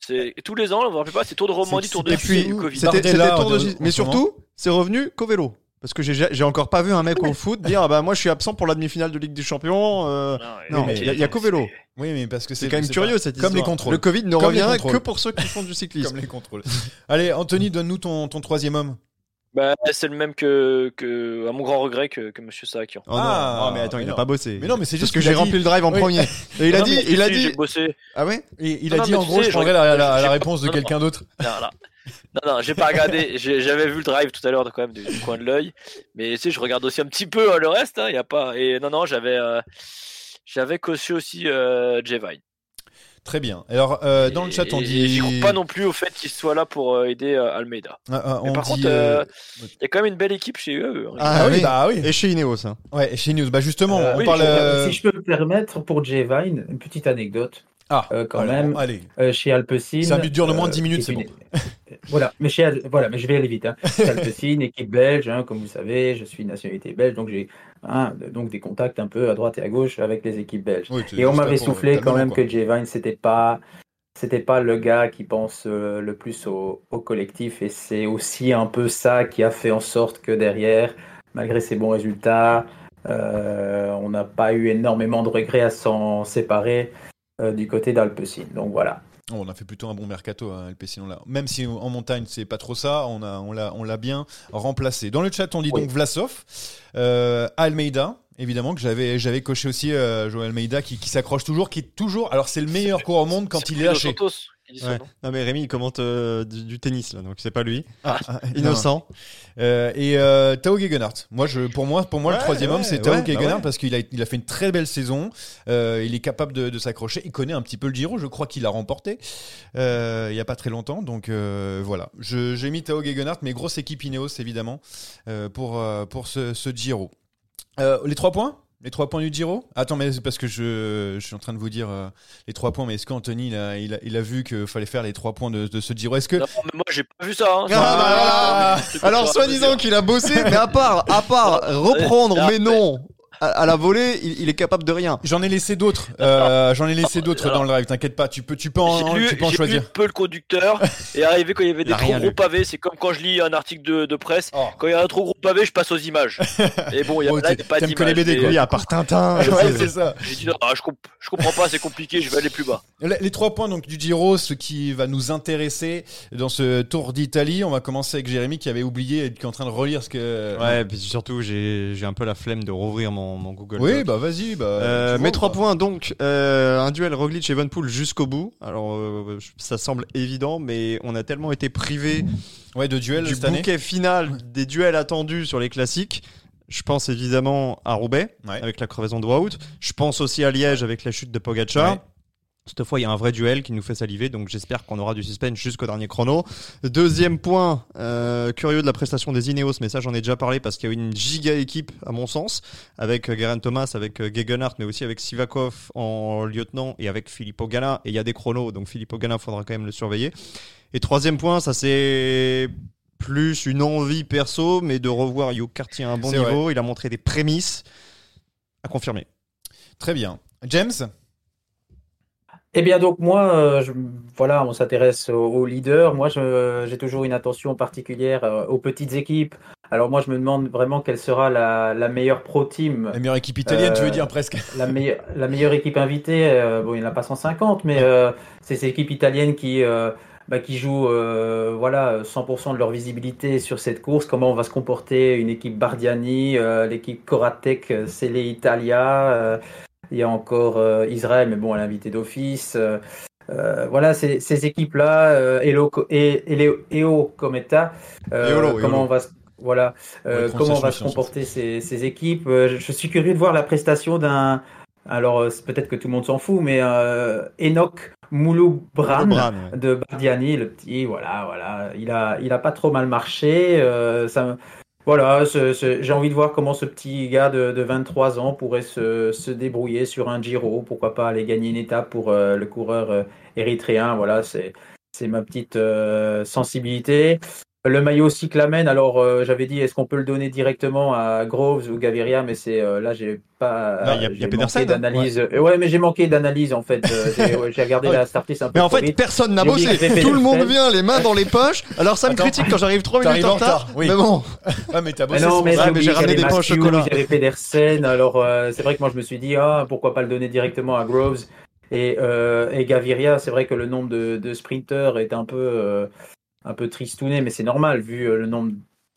C'est tous les ans, vous vous rappelez pas, c'est Tour de Romandie, Tour de nous, Covid. c'était- Tour de en Mais surtout, c'est revenu qu'au vélo. Parce que j'ai encore pas vu un mec au foot dire ah bah moi je suis absent pour la demi-finale de Ligue des Champions. euh, Non, il y a- il y a qu'au vélo. Oui, mais parce que c'est quand même curieux pas- cette Comme histoire. les contrôles. Le Covid ne Comme revient contrôles. que pour ceux qui font du (laughs) cyclisme. Comme les contrôles. Allez, Anthony, donne-nous ton, ton troisième homme. Bah, c'est le même que, que, à mon grand regret, que, que Monsieur Sakian. Oh non, Ah, oh, mais attends, mais il a non. pas bossé. Mais non, mais c'est Parce juste que j'ai a rempli le drive en Oui. premier. (laughs) Et il a Non, dit, il a dit. J'ai bossé. Ah ouais? Et il Non, a non, dit en gros, sais, je prendrais la, réponse de non, quelqu'un d'autre. Non, non, non, non, j'ai pas regardé. (laughs) J'avais vu le drive tout à l'heure, quand même, du, du coin de l'œil. Mais tu sais, je regarde aussi un petit peu euh, le reste. Il y a pas. Et non, non, j'avais, euh, j'avais coché aussi euh, Jay Vine. Très bien. Alors, euh, dans le chat, on Et- dit. et J'y crois pas non plus au fait qu'il soit là pour euh, aider euh, Almeida. Ah, ah, Mais on par dit, contre, euh, euh, il y a quand même une belle équipe chez eux. hein. Ah, oui, bah oui. Et chez Ineos. hein. Ouais, chez News. Bah justement, Euh, on oui, parle. je- euh, Si je peux me permettre, pour Jay Vine, une petite anecdote. Ah, euh, quand alors, même. Allez. Euh, chez Alpecin. Ça dure de moins de 10 minutes, qui c'est est une- (laughs) voilà, mais chez Al- voilà, mais je vais aller vite. Hein. Chez Alpecin, (laughs) équipe belge, hein, comme vous savez, je suis nationalité belge, donc j'ai hein, donc des contacts un peu à droite et à gauche avec les équipes belges. Oui, Et on m'avait soufflé quand bon, même quoi. que Jay Vine, c'était pas c'était pas le gars qui pense euh, le plus au, au collectif et c'est aussi un peu ça qui a fait en sorte que derrière, malgré ses bons résultats, euh, on n'a pas eu énormément de regrets à s'en séparer euh, du côté d'Alpecin. Donc voilà. Oh, on a fait plutôt un bon mercato à. On l'a- Même si en montagne c'est pas trop ça, on a on l'a on l'a bien remplacé. Dans le chat, on dit Oui. donc Vlasov, euh, Almeida. Évidemment que j'avais j'avais coché aussi euh, Joël Almeida qui, qui s'accroche toujours, qui est toujours. Alors c'est le meilleur coureur au monde quand il est lâché. Santos qui dit son Ouais. nom. Non mais Rémi il commente euh, du, du tennis là, donc c'est pas lui. Ah, ah, Innocent. Euh, et euh, Tao Gegenhardt. Moi, je, pour moi, pour moi, Ouais, le troisième ouais, homme, c'est Tao ouais, bah Gegenhardt ouais. parce qu'il a, il a fait une très belle saison. Euh, il est capable de, de s'accrocher. Il connaît un petit peu le Giro. Je crois qu'il l'a remporté euh, il y a pas très longtemps. Donc euh, voilà. Je- J'ai mis Tao Gegenhardt, mais grosse équipe Ineos évidemment euh, pour euh, pour ce, ce Giro. Euh, les trois points? Les trois points du Giro? Attends, mais c'est parce que je, je suis en train de vous dire euh, les trois points, mais est-ce qu'Anthony, il a, il, a, il a vu qu'il fallait faire les trois points de, de ce Giro? Est-ce que... Non, mais moi, j'ai pas vu ça. Hein. Ah, bah, Alors soi-disant qu'il a bossé, mais à part, à part (laughs) reprendre, mais non, à, à la volée, il, il est capable de rien. J'en ai laissé d'autres. Euh, J'en ai laissé (laughs) d'autres dans le drive. T'inquiète pas. Tu peux, tu peux en, lu, tu peux en j'ai lu choisir. un peu le conducteur (laughs) et arrivé quand il y avait des trop gros lu. pavés, c'est comme quand je lis un article de, de presse. Oh. Quand il y a un trop gros pavé, je passe aux images. (laughs) Et bon, il y a Oh, là, pas que d'image. les BD, quoi. Oui, à part Tintin. Ouais, c'est ça. J'ai dit non, ah, je, comp- je comprends pas, c'est compliqué, je vais aller plus bas. Les les trois points donc du Giro, ce qui va nous intéresser dans ce Tour d'Italie. On va commencer avec Jérémy qui avait oublié et qui est en train de relire ce que. Ouais, puis surtout j'ai j'ai un peu la flemme de rouvrir mon, mon Google. Oui, Doc. bah vas-y. Bah, Euh, mes ou trois points donc euh, un duel Roglic Evenpool jusqu'au bout. Alors euh, ça semble évident, mais on a tellement été privé Ouais, de duel du cette année. bouquet final des duels attendus sur les classiques. Je pense évidemment à Roubaix Ouais. avec la crevaison de Wout. Je pense aussi à Liège avec la chute de Pogacar. Ouais. Cette fois, il y a un vrai duel qui nous fait saliver, donc j'espère qu'on aura du suspense jusqu'au dernier chrono. Deuxième point, euh, curieux de la prestation des Ineos, mais ça j'en ai déjà parlé parce qu'il y a eu une giga équipe à mon sens, avec euh, Geraint Thomas, avec euh, Gegenhardt, mais aussi avec Sivakov en lieutenant et avec Filippo Ganna. Et il y a des chronos, donc Filippo Ganna, faudra quand même le surveiller. Et troisième point, ça c'est plus une envie perso, mais de revoir Hugh Cartier à un bon niveau. Il a montré des prémices à confirmer. Très bien. James? Eh bien, donc moi, euh, je- voilà, on s'intéresse aux, aux leaders. Moi, je- j'ai toujours une attention particulière euh, aux petites équipes. Alors moi, je me demande vraiment quelle sera la, la meilleure pro team, La meilleure équipe italienne, tu veux Euh, dire presque (laughs) la, meilleure, la meilleure équipe invitée. euh, bon, il n'y en a pas 150, mais euh, c'est ces équipes italiennes qui, euh, bah, qui jouent euh, voilà, 100% de leur visibilité sur cette course. Comment va se comporter? Une équipe Bardiani, euh, l'équipe Coratec, euh, Sele Italia. Il y a encore euh, Israël, mais bon, elle est invitée d'office. euh, euh, voilà, ces, ces équipes-là, Elo, et, EO Cometa, Eolo, comment Eolo. on va se- voilà, euh, comment va se comporter ces, ces équipes? Euh, je, suis curieux de voir la prestation d'un. Alors, peut-être que tout le monde s'en fout, mais euh, Enoch Mouloubran de Bardiani, le petit, voilà, voilà, il a, il a pas trop mal marché. ça, voilà, j'ai envie de voir comment ce petit gars de, de 23 ans pourrait se, débrouiller sur un Giro. Pourquoi pas aller gagner une étape pour euh, le coureur euh, érythréen. Voilà, c'est, c'est ma petite euh, sensibilité. Le maillot cyclamen, alors euh, j'avais dit est-ce qu'on peut le donner directement à Groves ou Gaviria, mais c'est euh, là j'ai pas Non, il y a- Pedersen, manqué hein. d'analyse. Euh, Ouais. mais j'ai manqué d'analyse en fait. Euh, j'ai, ouais, regardé (laughs) Ouais. la startlist un peu Mais en fait, vite. personne n'a bossé. Tout le monde vient, les mains dans les poches. Alors ça me Attends. critique quand j'arrive 3 minutes en retard. oui. Mais bon, (laughs) Ah, mais t'as bossé non, mais. Ouais, j'ai mais oublié j'ai ramené des Matthews, chocolat. avait Pedersen. Alors euh, c'est vrai que moi je me suis dit ah pourquoi pas le donner directement à Groves et, euh, et Gaviria. C'est vrai que le nombre de, de sprinters est un peu euh, un peu tristouné, mais c'est normal vu euh, le nombre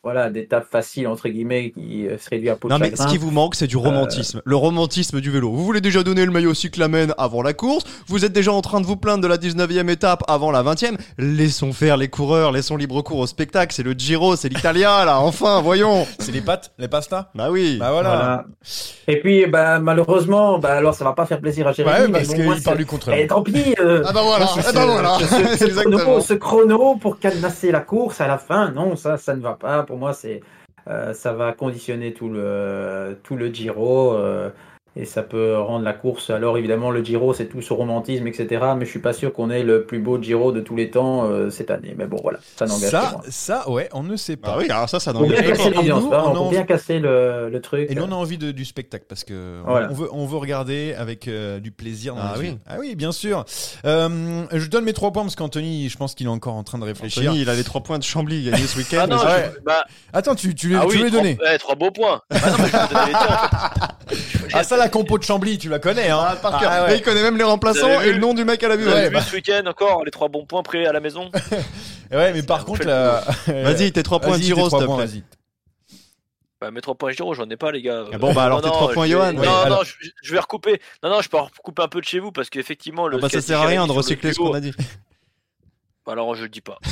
voilà d'étapes faciles entre guillemets qui euh, se réduit à peau de Non mais ce qui vous manque c'est du romantisme, le romantisme du vélo. Vous voulez déjà donner le maillot cyclamen avant la course, vous êtes déjà en train de vous plaindre de la 19e étape avant la 20e. Laissons faire les coureurs, laissons libre cours au spectacle, c'est le Giro, c'est l'Italia là, enfin, voyons. (laughs) C'est les pâtes, les pastas? Bah oui. Bah voilà. Voilà. Et puis bah malheureusement bah alors ça va pas faire plaisir à Jérémy. Ouais, mais parce bon, qu'il parle du contre Eh, tant pis. euh, Ah bah voilà, ah bah voilà. ce- (laughs) ce- ce chrono, ce chrono pour cadenasser la course à la fin, non, ça, ça ne va pas. Pour moi, c'est, euh, ça va conditionner tout le, tout le Giro euh, et ça peut rendre la course. Alors évidemment, le Giro, c'est tout ce romantisme, etc. Mais je suis pas sûr qu'on ait le plus beau Giro de tous les temps euh, cette année. Mais bon, voilà, ça n'engage que Ça, ouais, on ne sait pas. Ah oui, alors ça, ça n'engage pas. casser l'ambiance, nous, vraiment, on a envie- bien casser le, le truc. Et nous, on a envie de- du spectacle parce que on- Voilà. on, veut, on veut regarder avec euh, du plaisir. Dans Ah oui. yeux. ah oui, bien sûr. Euh, je donne mes trois points parce qu'Anthony, je pense qu'il est encore en train de réfléchir. Anthony, il a les 3 points de Chambly gagnés ce week-end. Ah non, mais ouais. je- bah, Attends, tu, tu, les- ah tu oui, les trois, donner ouais, trois beaux points. Ah non, mais je vais te donner les tiens, en fait. Ah ça, la compo de Chambly, tu la connais, hein Ah, par cœur. Ah, Mais ouais. il connaît même les remplaçants et le nom du mec à la avez Ouais, bah. ce week-end encore les trois bons points prêts à la maison (laughs) Ouais, mais par on contre, la... (laughs) Vas-y, tes 3 points de Giro, s'il trois te points, plaît. vas-y. bah, Mes trois points Giro, j'en ai pas, les gars. Ah bon, bah, alors tes trois je points, vais- Johan. Non, Ouais, non, alors- je, je vais recouper. Non, non, je peux recouper un peu de chez vous parce qu'effectivement, le. Ah bah, ça sert à rien de recycler ce qu'on a dit. (laughs) Alors, je le dis pas. (laughs)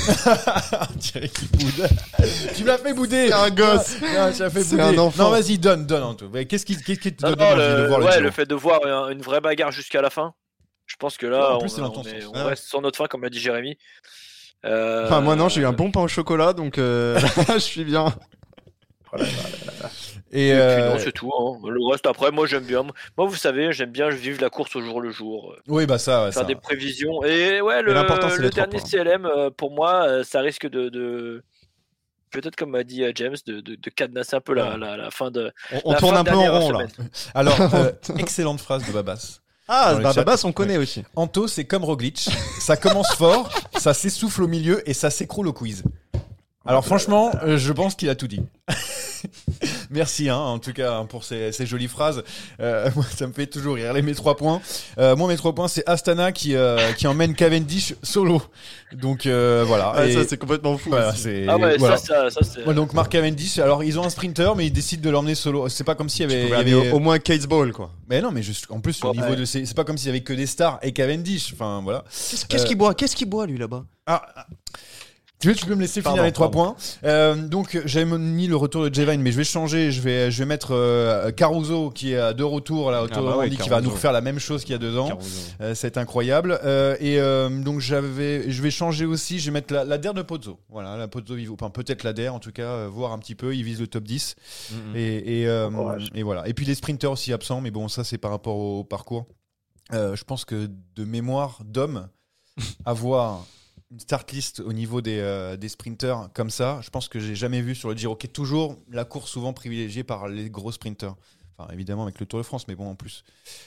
Tu me l'as fait bouder. C'est un gosse. Non, tu l'as fait C'est bouder. un enfant. Non, vas-y, donne, donne. Anto. Mais Qu'est-ce qui, qu'est-ce qui te donne envie de le, voir le ouais, le fait de voir un- une vraie bagarre jusqu'à la fin. Je pense que Ouais, là, en plus, on, est- Ouais. reste sur notre fin, comme l'a dit Jérémy. Euh, Enfin, moi non, j'ai eu un bon pain au chocolat, donc euh, (laughs) je suis bien. Et, Et puis euh, non, c'est tout. hein. Le reste, après, moi, j'aime bien. Moi, vous savez, j'aime bien vivre la course au jour le jour. oui, bah ça, ouais, faire ça. des prévisions. Et ouais, le, le trois dernier points. CLM, euh, pour moi, euh, ça risque de. de- Peut-être, comme m'a dit James, de, de, de cadenasser un peu la, la, la fin de. On, on la tourne fin un peu en rond là. Alors, (laughs) euh, excellente phrase de Babas. Ah, le bah. Babas, on connaît aussi. Anto, c'est comme Roglic. Ça commence fort, ça s'essouffle au milieu et ça s'écroule au quiz. Alors franchement, euh, je pense qu'il a tout dit. (laughs) Merci hein, en tout cas hein, pour ces, ces jolies phrases. Euh, (laughs) moi, ça me fait toujours rire. Les mes trois points. Euh, moi mes trois points c'est Astana qui euh, qui emmène Cavendish solo. Donc euh, voilà. Ah, Et- ça, c'est complètement fou. voilà, aussi. c'est Ah ouais, voilà. ça, ça, ça c'est. Ouais, donc Mark Cavendish. Alors ils ont un sprinter mais ils décident de l'emmener solo. C'est pas comme s'il y avait, il y avait- au, moins Kate's Ball, quoi. Mais non mais juste en plus au Ouais. niveau de ces, c'est pas comme s'il y avait que des stars et Cavendish. Enfin voilà. Qu'est-ce qu'est-ce qu'il boit? Qu'est-ce qu'il boit, lui, là-bas? Ah. Tu veux, tu peux me laisser finir les trois points. Euh, donc j'avais mis le retour de Jevine, mais je vais changer. Je vais, je vais mettre euh, Caruso qui est à deux retours là, au Ah bah ouais, qui va nous refaire la même chose qu'il y a deux ans. Euh, c'est incroyable. Euh, et euh, donc j'avais, je vais changer aussi. Je vais mettre la, la DER de Pozzo. Voilà, la Pozzo Vivo. Enfin peut-être la DER en tout cas, euh, voir un petit peu. Il vise le top 10. Mhm. Et, et, euh, Courage. et voilà. Et puis les sprinters aussi absents, mais bon, ça c'est par rapport au parcours. Euh, je pense que de mémoire d'homme, avoir une start list au niveau des, euh, des sprinters comme ça, je pense que j'ai jamais vu sur le Giro, qui est toujours la course souvent privilégiée par les gros sprinters. Enfin, évidemment avec le Tour de France, mais bon, en plus,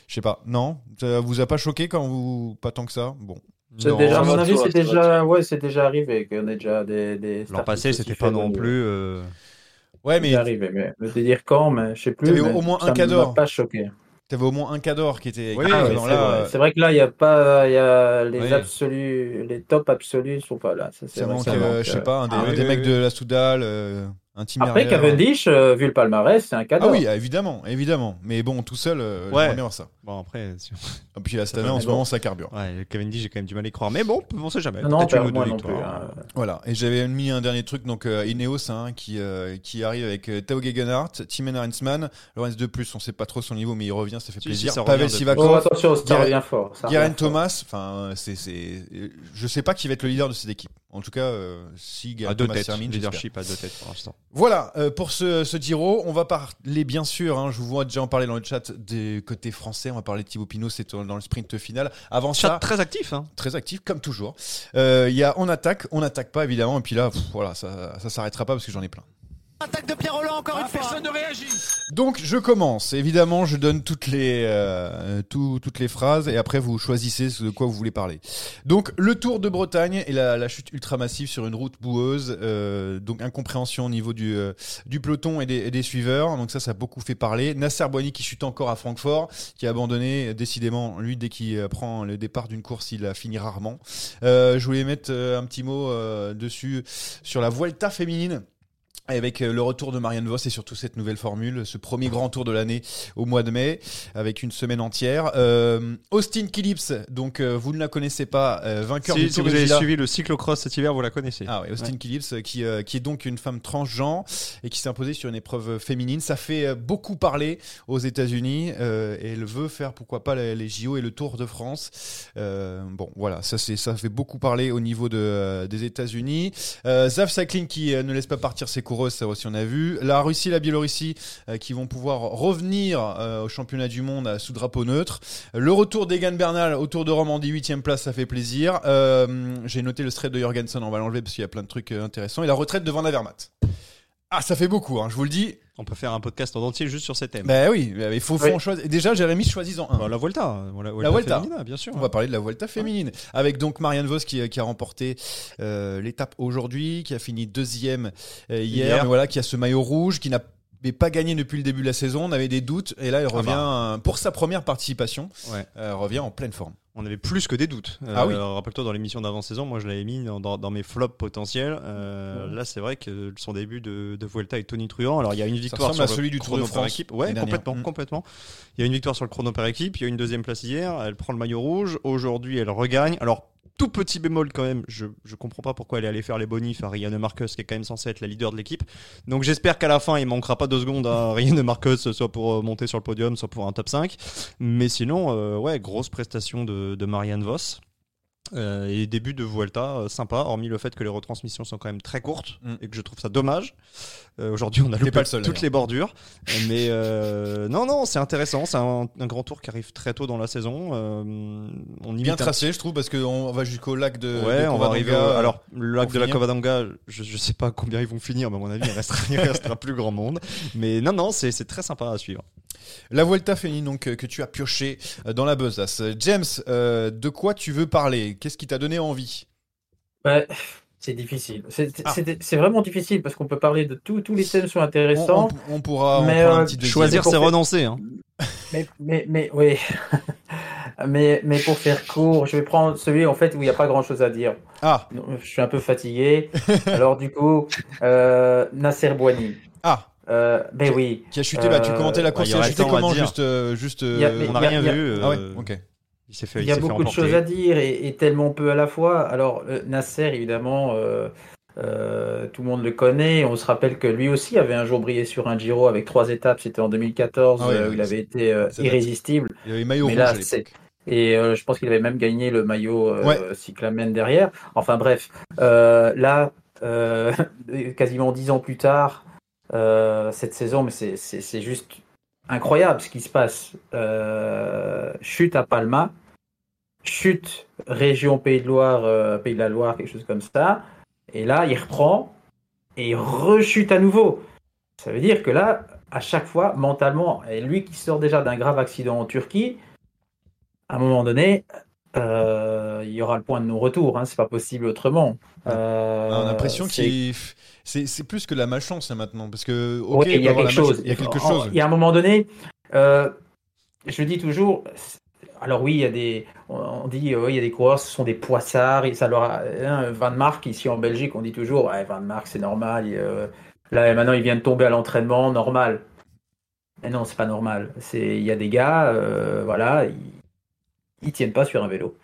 je sais pas. Non, ça vous a pas choqué quand vous pas tant que ça? Bon. C'est Non, déjà, à mon avis, c'est déjà, ouais, c'est déjà arrivé qu'on ait déjà des. des L'an passé, c'était pas non de- plus. euh, Ouais, C'est mais arrivé, mais me dire quand, mais je sais plus. Mais au moins ça un m'a cador. pas choqué. T'avais au moins un cador qui était. Oui, Ah c'est là. vrai. euh, C'est vrai que là, il y a pas, il y a les Oui. absolus, les tops absolus sont pas là. Ça, manque, euh, je sais euh. pas, un des, Ah un des oui, mecs oui. de la Soudal, euh, un team Après. Cavendish, euh, vu le palmarès, c'est un cador. Ah oui, évidemment, évidemment. Mais bon, tout seul, euh, Ouais. j'aimerais bien voir ça. Bon, après, (laughs) si- Et puis là, cette année, en ce moment, ça carbure. ouais, Cavendish, j'ai quand même du mal à y croire. Mais bon, on sait jamais. Non, non, Peut-être pas- une ou deux moi non plus. victoires. hein. Voilà, et j'avais mis un dernier truc, donc euh, Ineos, hein, qui, euh, qui arrive avec euh, Tao Gegenhardt, Timen Arensman, Lorenz de plus, on sait pas trop son niveau, mais il revient, ça fait Si, plaisir. si, ça Pavel Sivakov, Oh, attention, ça Guérin- revient fort. Thomas, enfin, c'est, c'est, je sais pas qui va être le leader de cette équipe. En tout cas, euh, si deux Thomas têtes. termine. Leadership à deux têtes pour l'instant. Voilà euh, pour ce, ce Giro. On va parler bien sûr, hein, je vous vois déjà en parler dans le chat des côtés français. On va parler de Thibaut Pinot, c'est dans le sprint final. Avant Chat ça, très actif, hein. très actif comme toujours. Euh, Il y a on attaque, on n'attaque pas évidemment, et puis là, pff, voilà, ça, ça s'arrêtera pas parce que j'en ai plein. Attaque de Pierre Roland encore une fois. Personne ne réagit. Donc je commence. Évidemment, je donne toutes les euh, tout- toutes les phrases et après vous choisissez ce de quoi vous voulez parler. Donc le Tour de Bretagne et la, la chute ultramassive sur une route boueuse. euh, donc incompréhension au niveau du euh, du peloton et des, et des suiveurs. Donc ça, ça a beaucoup fait parler. Nasser Boigny qui chute encore à Francfort, qui a abandonné décidément. Lui, dès qu'il euh, prend le départ d'une course, il a fini rarement. Euh, je voulais mettre un petit mot euh, dessus sur la Vuelta féminine. Avec euh, le retour de Marianne Vos et surtout cette nouvelle formule, ce premier grand tour de l'année au mois de mai, avec une semaine entière. Euh, Austin Phillips, donc euh, vous ne la connaissez pas, euh, vainqueur Si, du si Tour vous de avez Gila. suivi le cyclocross cet hiver, vous la connaissez. Ah ouais, Austin Ouais. Phillips, euh, qui, euh, qui est donc une femme transgenre et qui s'est imposée sur une épreuve féminine. Ça fait beaucoup parler aux États-Unis euh, et elle veut faire pourquoi pas les, les JO et le Tour de France. Euh, bon, voilà, ça ça fait beaucoup parler au niveau de, euh, des États-Unis. Euh, Zav Cycling qui ne laisse pas partir ses coureuses, ça aussi on a vu. La Russie, la Biélorussie euh, qui vont pouvoir revenir euh, au championnat du monde euh, sous drapeau neutre. Le retour d'Egan Bernal au Tour de Romandie, 8 place, ça fait plaisir. J'ai noté le stress de Jorgensen, on va l'enlever parce qu'il y a plein de trucs intéressants. Et la retraite de Van Avermaet. Ah, ça fait beaucoup, hein, je vous le dis. On peut faire un podcast en entier juste sur ces thèmes. Bah oui, mais il faut, faut Oui. en choisir. Déjà, Jérémy, choisis-en un. Bah, la Volta, la, féminine, bien sûr. On va parler de la Vuelta féminine avec donc Marianne Vos qui, qui a remporté euh, l'étape aujourd'hui, qui a fini deuxième euh, hier, Hier. mais voilà, qui a ce maillot rouge, qui n'a mais pas gagné depuis le début de la saison. On avait des doutes et là, elle revient bah. euh, pour sa première participation. Ouais. euh, revient en pleine forme. On avait plus que des doutes. Euh, Ah oui. Rappelle-toi, dans l'émission d'avant-saison, moi je l'avais mis dans, dans- dans mes flops potentiels. Euh, Là, c'est vrai que son début de, de Vuelta est tonitruant. Alors, il y a une victoire sur à le celui du chrono par équipe. Ouais, complètement, Mm. complètement. Il y a une victoire sur le chrono par équipe. Il y a une deuxième place hier. Elle prend le maillot rouge. Aujourd'hui, elle regagne. Alors, tout petit bémol quand même. Je, je comprends pas pourquoi elle est allée faire les bonifs à Rianne Marcus, qui est quand même censée être la leader de l'équipe. Donc, j'espère qu'à la fin, il manquera pas deux secondes à (laughs) Rianne Marcus, soit pour euh, monter sur le podium, soit pour un top 5. Mais sinon, euh, ouais, grosse prestation de, de Marianne Voss. Euh, et début de Vuelta euh, sympa, hormis le fait que les retransmissions sont quand même très courtes Mm. et que je trouve ça dommage. Euh, Aujourd'hui, on a loupé pas le seul, toutes les bordures, mais euh, non, non, c'est intéressant. C'est un, un grand tour qui arrive très tôt dans la saison. On imite Bien un tracé, je trouve, parce qu'on va jusqu'au lac de. Ouais, de on va arriver. Alors, le lac de la. Covadonga, je, je sais pas combien ils vont finir, mais à mon avis, il restera, il restera plus grand monde. Mais non, non, c'est très sympa à suivre. La Vuelta féminine donc, que tu as pioché dans la besace. James, de quoi tu veux parler? Qu'est-ce qui t'a donné envie? Ouais, c'est difficile. C'est Ah. c'est- vraiment difficile parce qu'on peut parler de tout, tous les thèmes sont on, intéressants. on- on pourra un euh, petit. Choisir, c'est renoncer. Hein. Mais, mais, mais, oui. (laughs) mais, mais pour faire court, je vais prendre celui en fait où il n'y a pas grand chose à dire. Ah, Je suis un peu fatigué. (laughs) Alors, du coup, euh, Nasser Boigny. ah, Euh, ben oui. qui a chuté bah, Tu Euh, commentais la bah, course, il y il a chuté comment. Juste, euh, juste. A- euh, mais On n'a a- rien a- vu. Ah ouais, euh, ok. Il s'est fait. Il y a beaucoup de choses à dire et, et tellement peu à la fois. Alors, euh, Nasser, évidemment, euh, euh, tout le monde le connaît. On se rappelle que lui aussi avait un jour brillé sur un Giro avec trois étapes. C'était en 2014 Ah ouais, euh, où il avait été irrésistible. Il avait maillot Mais là, c'est- Et euh, je pense qu'il avait même gagné le maillot euh, Ouais. cyclamen derrière. Enfin bref, euh, là, (laughs) quasiment dix ans plus tard, cette saison, mais c'est juste incroyable ce qui se passe. Euh, chute à Palma, chute région Pays de Loire, euh, Pays de la Loire, quelque chose comme ça. Et là, il reprend et rechute à nouveau. Ça veut dire que là, à chaque fois, mentalement, et lui qui sort déjà d'un grave accident en Turquie, à un moment donné, euh, il y aura le point de non-retour. Hein, c'est pas possible autrement. Euh, on a l'impression qu'il c'est plus que la malchance hein, maintenant parce que il y a quelque chose. il y a quelque En- chose Il y a un moment donné, euh, je dis toujours. Alors oui, il y a des, on dit, il y a des coureurs, ce sont des poissards. et Ça leur a, hein, Van Mark ici en Belgique, on dit toujours, ouais, Van Mark c'est normal. euh, là maintenant, il vient de tomber à l'entraînement, normal. Mais non, c'est pas normal. C'est, il y a des gars, voilà, ils, ils tiennent pas sur un vélo.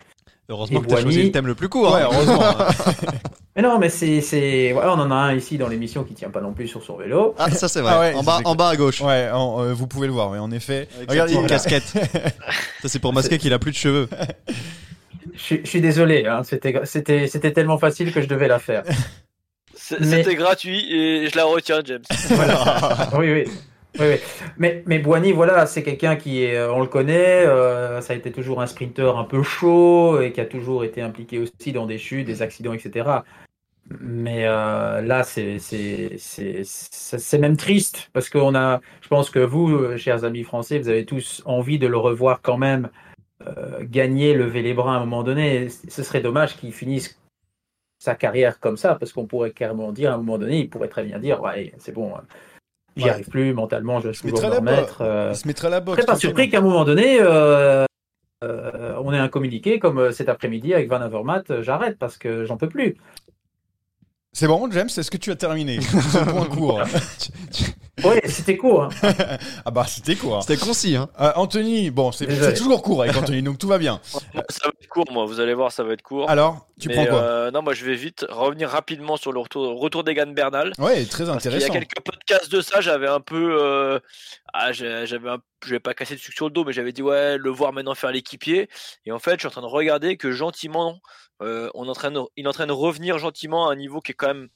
Heureusement Et que tu as choisi le thème le plus court. ouais hein. heureusement hein. (laughs) Mais non, mais c'est, c'est, voilà, on en a un ici dans l'émission qui tient pas non plus sur son vélo. Ah, ça c'est vrai. Ah ouais, en, bas, en bas à gauche. ouais en- euh, vous pouvez le voir mais en effet regardez sa petite voilà. casquette. (laughs) ça c'est pour masquer qu'il a plus de cheveux. (laughs) Je, suis- je suis désolé, hein, c'était, c'était, c'était tellement facile que je devais la faire. Mais- C'était gratuit et je la retiens, James. oui, oui. Oui, oui. Mais, mais Boigny, voilà, c'est quelqu'un qui est, euh, on le connaît, euh, ça a été toujours un sprinter un peu chaud et qui a toujours été impliqué aussi dans des chutes, des accidents, etc. Mais euh, là, c'est même triste parce qu'on a, je pense que vous, chers amis français, vous avez tous envie de le revoir quand même gagner, lever les bras à un moment donné. Ce serait dommage qu'il finisse sa carrière comme ça parce qu'on pourrait carrément dire à un moment donné, il pourrait très bien dire, ouais, c'est bon, euh, j'y Ouais. arrive plus mentalement, je vais toujours me remettre. euh, il se mettrait à la je boxe serais pas surpris qu'à un moment donné, euh, euh, on ait un communiqué comme euh, cet après-midi avec Van Avermaet, j'arrête parce que j'en peux plus. c'est bon James est-ce que tu as terminé? (laughs) Ce point court (laughs) Oui, c'était court. hein. (laughs) ah bah c'était court C'était concis. Hein. Euh, Anthony bon c'est toujours court avec Anthony donc tout va bien ça va être court, moi. Vous allez voir, ça va être court. alors tu Mais, prends quoi euh, Non, moi je vais vite revenir rapidement sur le retour, retour d'Egan Bernal. ouais très Parce qu'il y a intéressant quelques podcasts de ça, j'avais un peu. euh, Ah, j'avais un... Je vais pas casser de sucre sur le dos, mais j'avais dit, ouais, le voir maintenant faire l'équipier. Et en fait, je suis en train de regarder que gentiment, euh, on est en train de... il est en train de revenir gentiment à un niveau qui est quand même.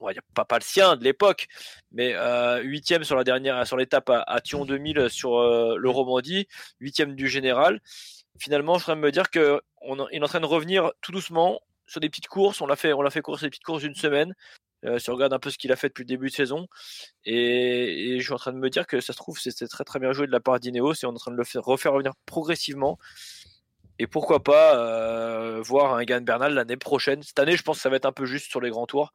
On va dire pas, le sien de l'époque, mais euh, huitième sur la dernière, sur l'étape à, Thion 2000 sur euh, le Romandie, huitième du général. Finalement, je suis en train de me dire que on, est- il est en train de revenir tout doucement sur des petites courses. On l'a fait, on l'a fait courir sur des petites courses d'une semaine. Euh, si on regarde un peu ce qu'il a fait depuis le début de saison, et, et je suis en train de me dire que ça se trouve c'était très très bien joué de la part d'Ineos et on est en train de le faire, refaire revenir progressivement. Et pourquoi pas euh, voir un Egan Bernal l'année prochaine. Cette année, je pense que ça va être un peu juste sur les grands tours.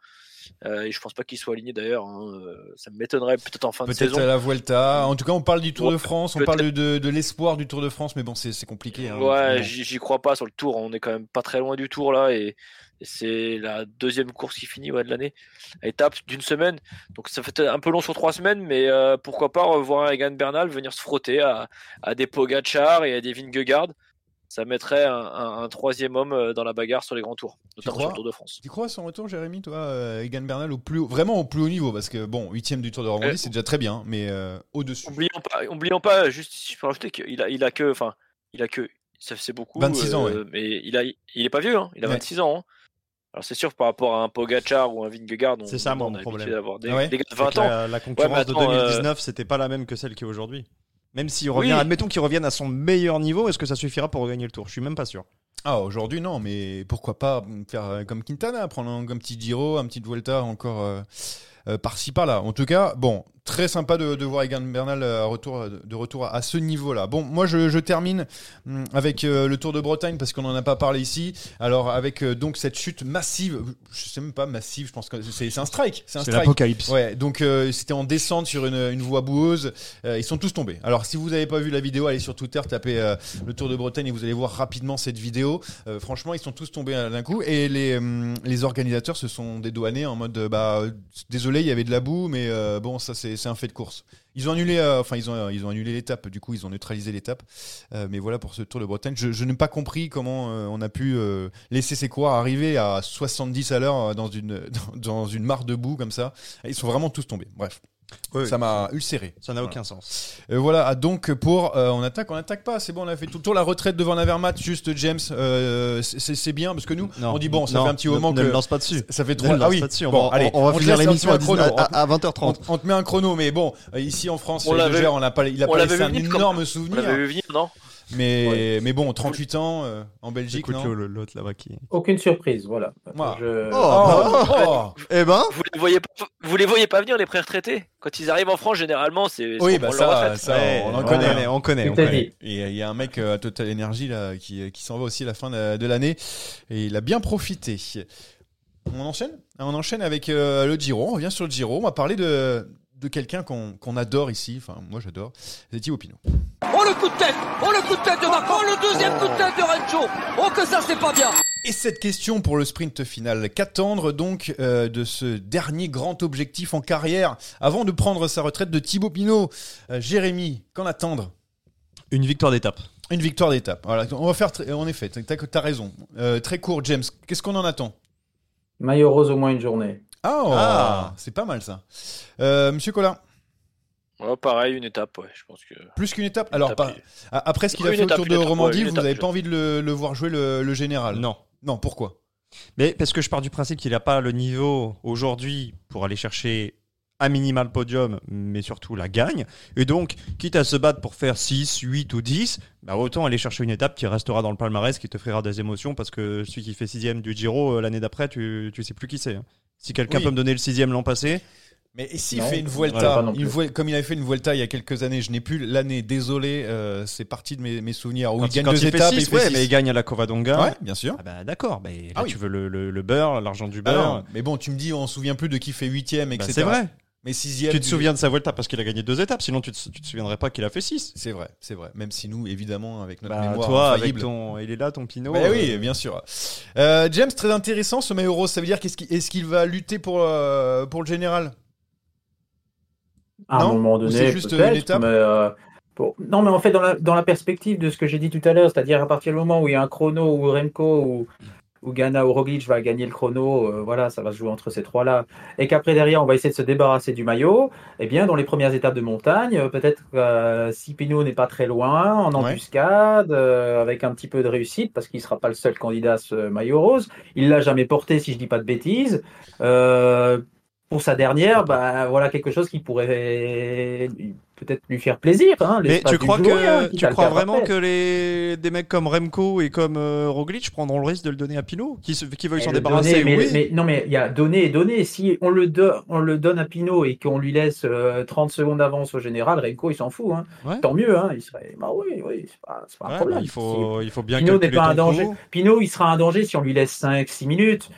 Euh, et je pense pas qu'il soit aligné d'ailleurs. hein. Euh, Ça m'étonnerait peut-être en fin de Peut-être saison. à la Vuelta. En tout cas, on parle du Tour de France, on peut-être. parle de, de l'espoir du Tour de France, mais bon, c'est compliqué. hein, Ouais, j'y crois pas sur le tour. On est quand même pas très loin du tour là. Et, et c'est la deuxième course qui finit ouais, de l'année. Étape d'une semaine. Donc ça fait un peu long sur trois semaines, mais euh, pourquoi pas revoir un Egan Bernal venir se frotter à, à des Pogacar et à des Vingegaard. Ça mettrait un, un- un troisième homme euh, dans la bagarre sur les grands tours, notamment crois sur le Tour de France. Tu crois à son retour, Jérémy, toi, euh, Egan Bernal, au plus haut- vraiment au plus haut niveau? Parce que, bon, huitième du Tour de Romandie, Euh, c'est déjà très bien, mais euh, au-dessus. Oublions pas, oublions pas, juste si je peux rajouter qu'il a, il a que, enfin, il a que, ça c'est beaucoup. 26 ans, euh, Mais il a, il est pas vieux, hein, il a Ouais. 26 ans. hein. Alors c'est sûr par rapport à un Pogacar ou un Vingegaard, on, C'est ça, mon a problème. d'avoir des, Ah ouais des gars de C'est 20 que ans. La, la concurrence de attends, euh, 2019, c'était pas la même que celle qui est aujourd'hui. Même s'il revient, Oui. admettons qu'il revienne à son meilleur niveau, est-ce que ça suffira pour gagner le tour? Je suis même pas sûr. Ah, aujourd'hui, non, mais pourquoi pas faire euh, comme Quintana, prendre un, un petit Giro, un petit Vuelta encore euh, euh, par-ci par-là. En tout cas, bon, très sympa de, de voir Egan Bernal euh, retour, de retour à ce niveau-là. Bon, moi, je, je termine hum, avec euh, le Tour de Bretagne parce qu'on n'en a pas parlé ici. Alors, avec euh, donc cette chute massive, je sais même pas massive, je pense que c'est un strike. C'est l'apocalypse. Ouais, donc euh, c'était en descente sur une, une voie boueuse. Euh, ils sont tous tombés. Alors si vous n'avez pas vu la vidéo, allez sur Twitter, tapez euh, le Tour de Bretagne et vous allez voir rapidement cette vidéo. Euh, franchement, ils sont tous tombés euh, d'un coup et les, hum, les organisateurs se sont dédouanés en mode euh, bah euh, désolé, il y avait de la boue, mais euh, bon ça c'est c'est un fait de course. Ils ont annulé, euh, enfin ils ont euh, ils ont annulé l'étape. Du coup, ils ont neutralisé l'étape. Euh, mais voilà pour ce Tour de Bretagne. Je, n'ai pas compris comment on a pu laisser ces coureurs arriver à 70 à l'heure dans une (laughs) une mare de boue comme ça. Ils sont vraiment tous tombés. Bref. Oui, Ça m'a ulcéré. Ça n'a aucun sens. Euh, voilà, ah, donc pour euh, on attaque, on attaque pas, c'est bon, on a fait tout le tour. La retraite devant Avermaet, juste James, euh, c'est bien parce que nous, Non. on dit bon, ça Non, fait un petit ne- moment ne que le lance pas dessus. ça fait Ne le Ah lance oui, pas dessus. On bon, va- allez, on va finir l'émission à, un chrono. 19 à- à On, 20h30. on te met un chrono, mais bon, euh, ici en France, On l'avait- on a pas, il a on pas laissé un énorme On souvenir. l'avait vu venir, non? Mais, mais bon, 38 ans euh, en Belgique, Écoute non l'autre là-bas qui. Aucune surprise, voilà. Moi. Je- Oh, oh. Eh ben. Vous les voyez pas, vous les voyez pas venir les pré retraités Quand ils arrivent en France, généralement, c'est Oui, bah ça, retraite. ça Ouais, on en on connaît. on connaît, on. Et il y a un mec euh, à Total Energy là, qui, qui s'en va aussi à la fin de, de l'année et il a bien profité. On enchaîne? On enchaîne avec euh, le Giro. On revient sur le Giro. On va parler de, de quelqu'un qu'on adore ici. Enfin, moi j'adore. C'est Thibaut Pinot. Oh le coup de tête Oh le coup de tête de Marco Oh le deuxième coup de tête de Rencho Oh que ça c'est pas bien Et cette question pour le sprint final. Qu'attendre donc euh, de ce dernier grand objectif en carrière avant de prendre sa retraite de Thibaut Pinot? Euh, Jérémy, qu'en attendre? Une victoire d'étape. Une victoire d'étape. Voilà, on va faire. très- En effet, t'as as raison. Euh, très court, James. Qu'est-ce qu'on en attend? Maillot rose au moins une journée. Ah, oh, Ah. c'est pas mal ça. Euh, Monsieur Collin, Ouais, pareil, une étape, ouais. Je pense que. plus qu'une étape. Alors, Étape, pas- après ce qu'il a une fait étape, autour de étape, Romandie, ouais, vous n'avez pas envie de le, le voir jouer le, le général? Non. Non, pourquoi? Mais parce que je pars du principe qu'il n'a pas le niveau aujourd'hui pour aller chercher un minimal podium, mais surtout la gagne. Et donc, quitte à se battre pour faire 6, 8 ou 10, bah autant aller chercher une étape qui restera dans le palmarès, qui te offrira des émotions, parce que celui qui fait sixième du Giro euh, l'année d'après, tu, tu sais plus qui c'est. hein. Si quelqu'un Oui. peut me donner le sixième l'an passé, Mais et s'il fait une Vuelta, une comme il avait fait une Vuelta il y a quelques années, je n'ai plus l'année, désolé, euh, c'est parti de mes, mes souvenirs, où quand il gagne deux étapes, six, il ouais, mais il gagne à la Covadonga. Ouais, bien sûr. Ah bah d'accord, bah, Ah oui. tu veux le, le- le beurre, l'argent du Ah beurre. non, mais bon, tu me dis, on se souvient plus de qui fait huitième, Bah, etc. c'est vrai. Mais sixième. Tu te du- souviens de sa Vuelta parce qu'il a gagné deux étapes, sinon tu te, tu te souviendrais pas qu'il a fait 6. C'est vrai, c'est vrai. Même si nous, évidemment, avec notre Bah, mémoire toi, avec infaillible. ton, il est là, ton Pinot. Bah euh, oui, bien sûr. Euh, James, très intéressant ce maillot rose. Ça veut dire qu'est-ce qu'il va lutter pour, euh, pour le général? À un moment donné, c'est juste peut-être, une étape mais, euh, bon, Non, mais en fait, dans la, dans la perspective de ce que j'ai dit tout à l'heure, c'est-à-dire à partir du moment où il y a un chrono ou Remco ou, ou Ghana ou Roglic va gagner le chrono, euh, voilà, ça va se jouer entre ces trois-là, et qu'après derrière, on va essayer de se débarrasser du maillot, eh bien, dans les premières étapes de montagne, euh, peut-être euh, si Pinot n'est pas très loin, en Ouais. embuscade, euh, avec un petit peu de réussite, parce qu'il ne sera pas le seul candidat à ce maillot rose, il l'a jamais porté, si je dis pas de bêtises. Pour sa dernière, bah voilà quelque chose qui pourrait peut-être lui faire plaisir. Hein, Mais tu crois hein, que tu crois vraiment après. que les des mecs comme Remco et comme euh, Roglic prendront le risque de le donner à Pinot, qui, qui veuillent Et s'en débarrasser donner, mais, Oui. mais- non mais il y a donner et donner. Si on le, do- on le donne à Pinot et qu'on lui laisse euh, 30 secondes d'avance au général, Remco il s'en fout. Hein. Ouais. Tant mieux. Hein. Il serait. Bah oui, oui, c'est pas, un Ouais, problème. bah, il faut il faut bien Pinot n'est pas un danger. Pinot, il sera un danger si on lui laisse 5-6 minutes.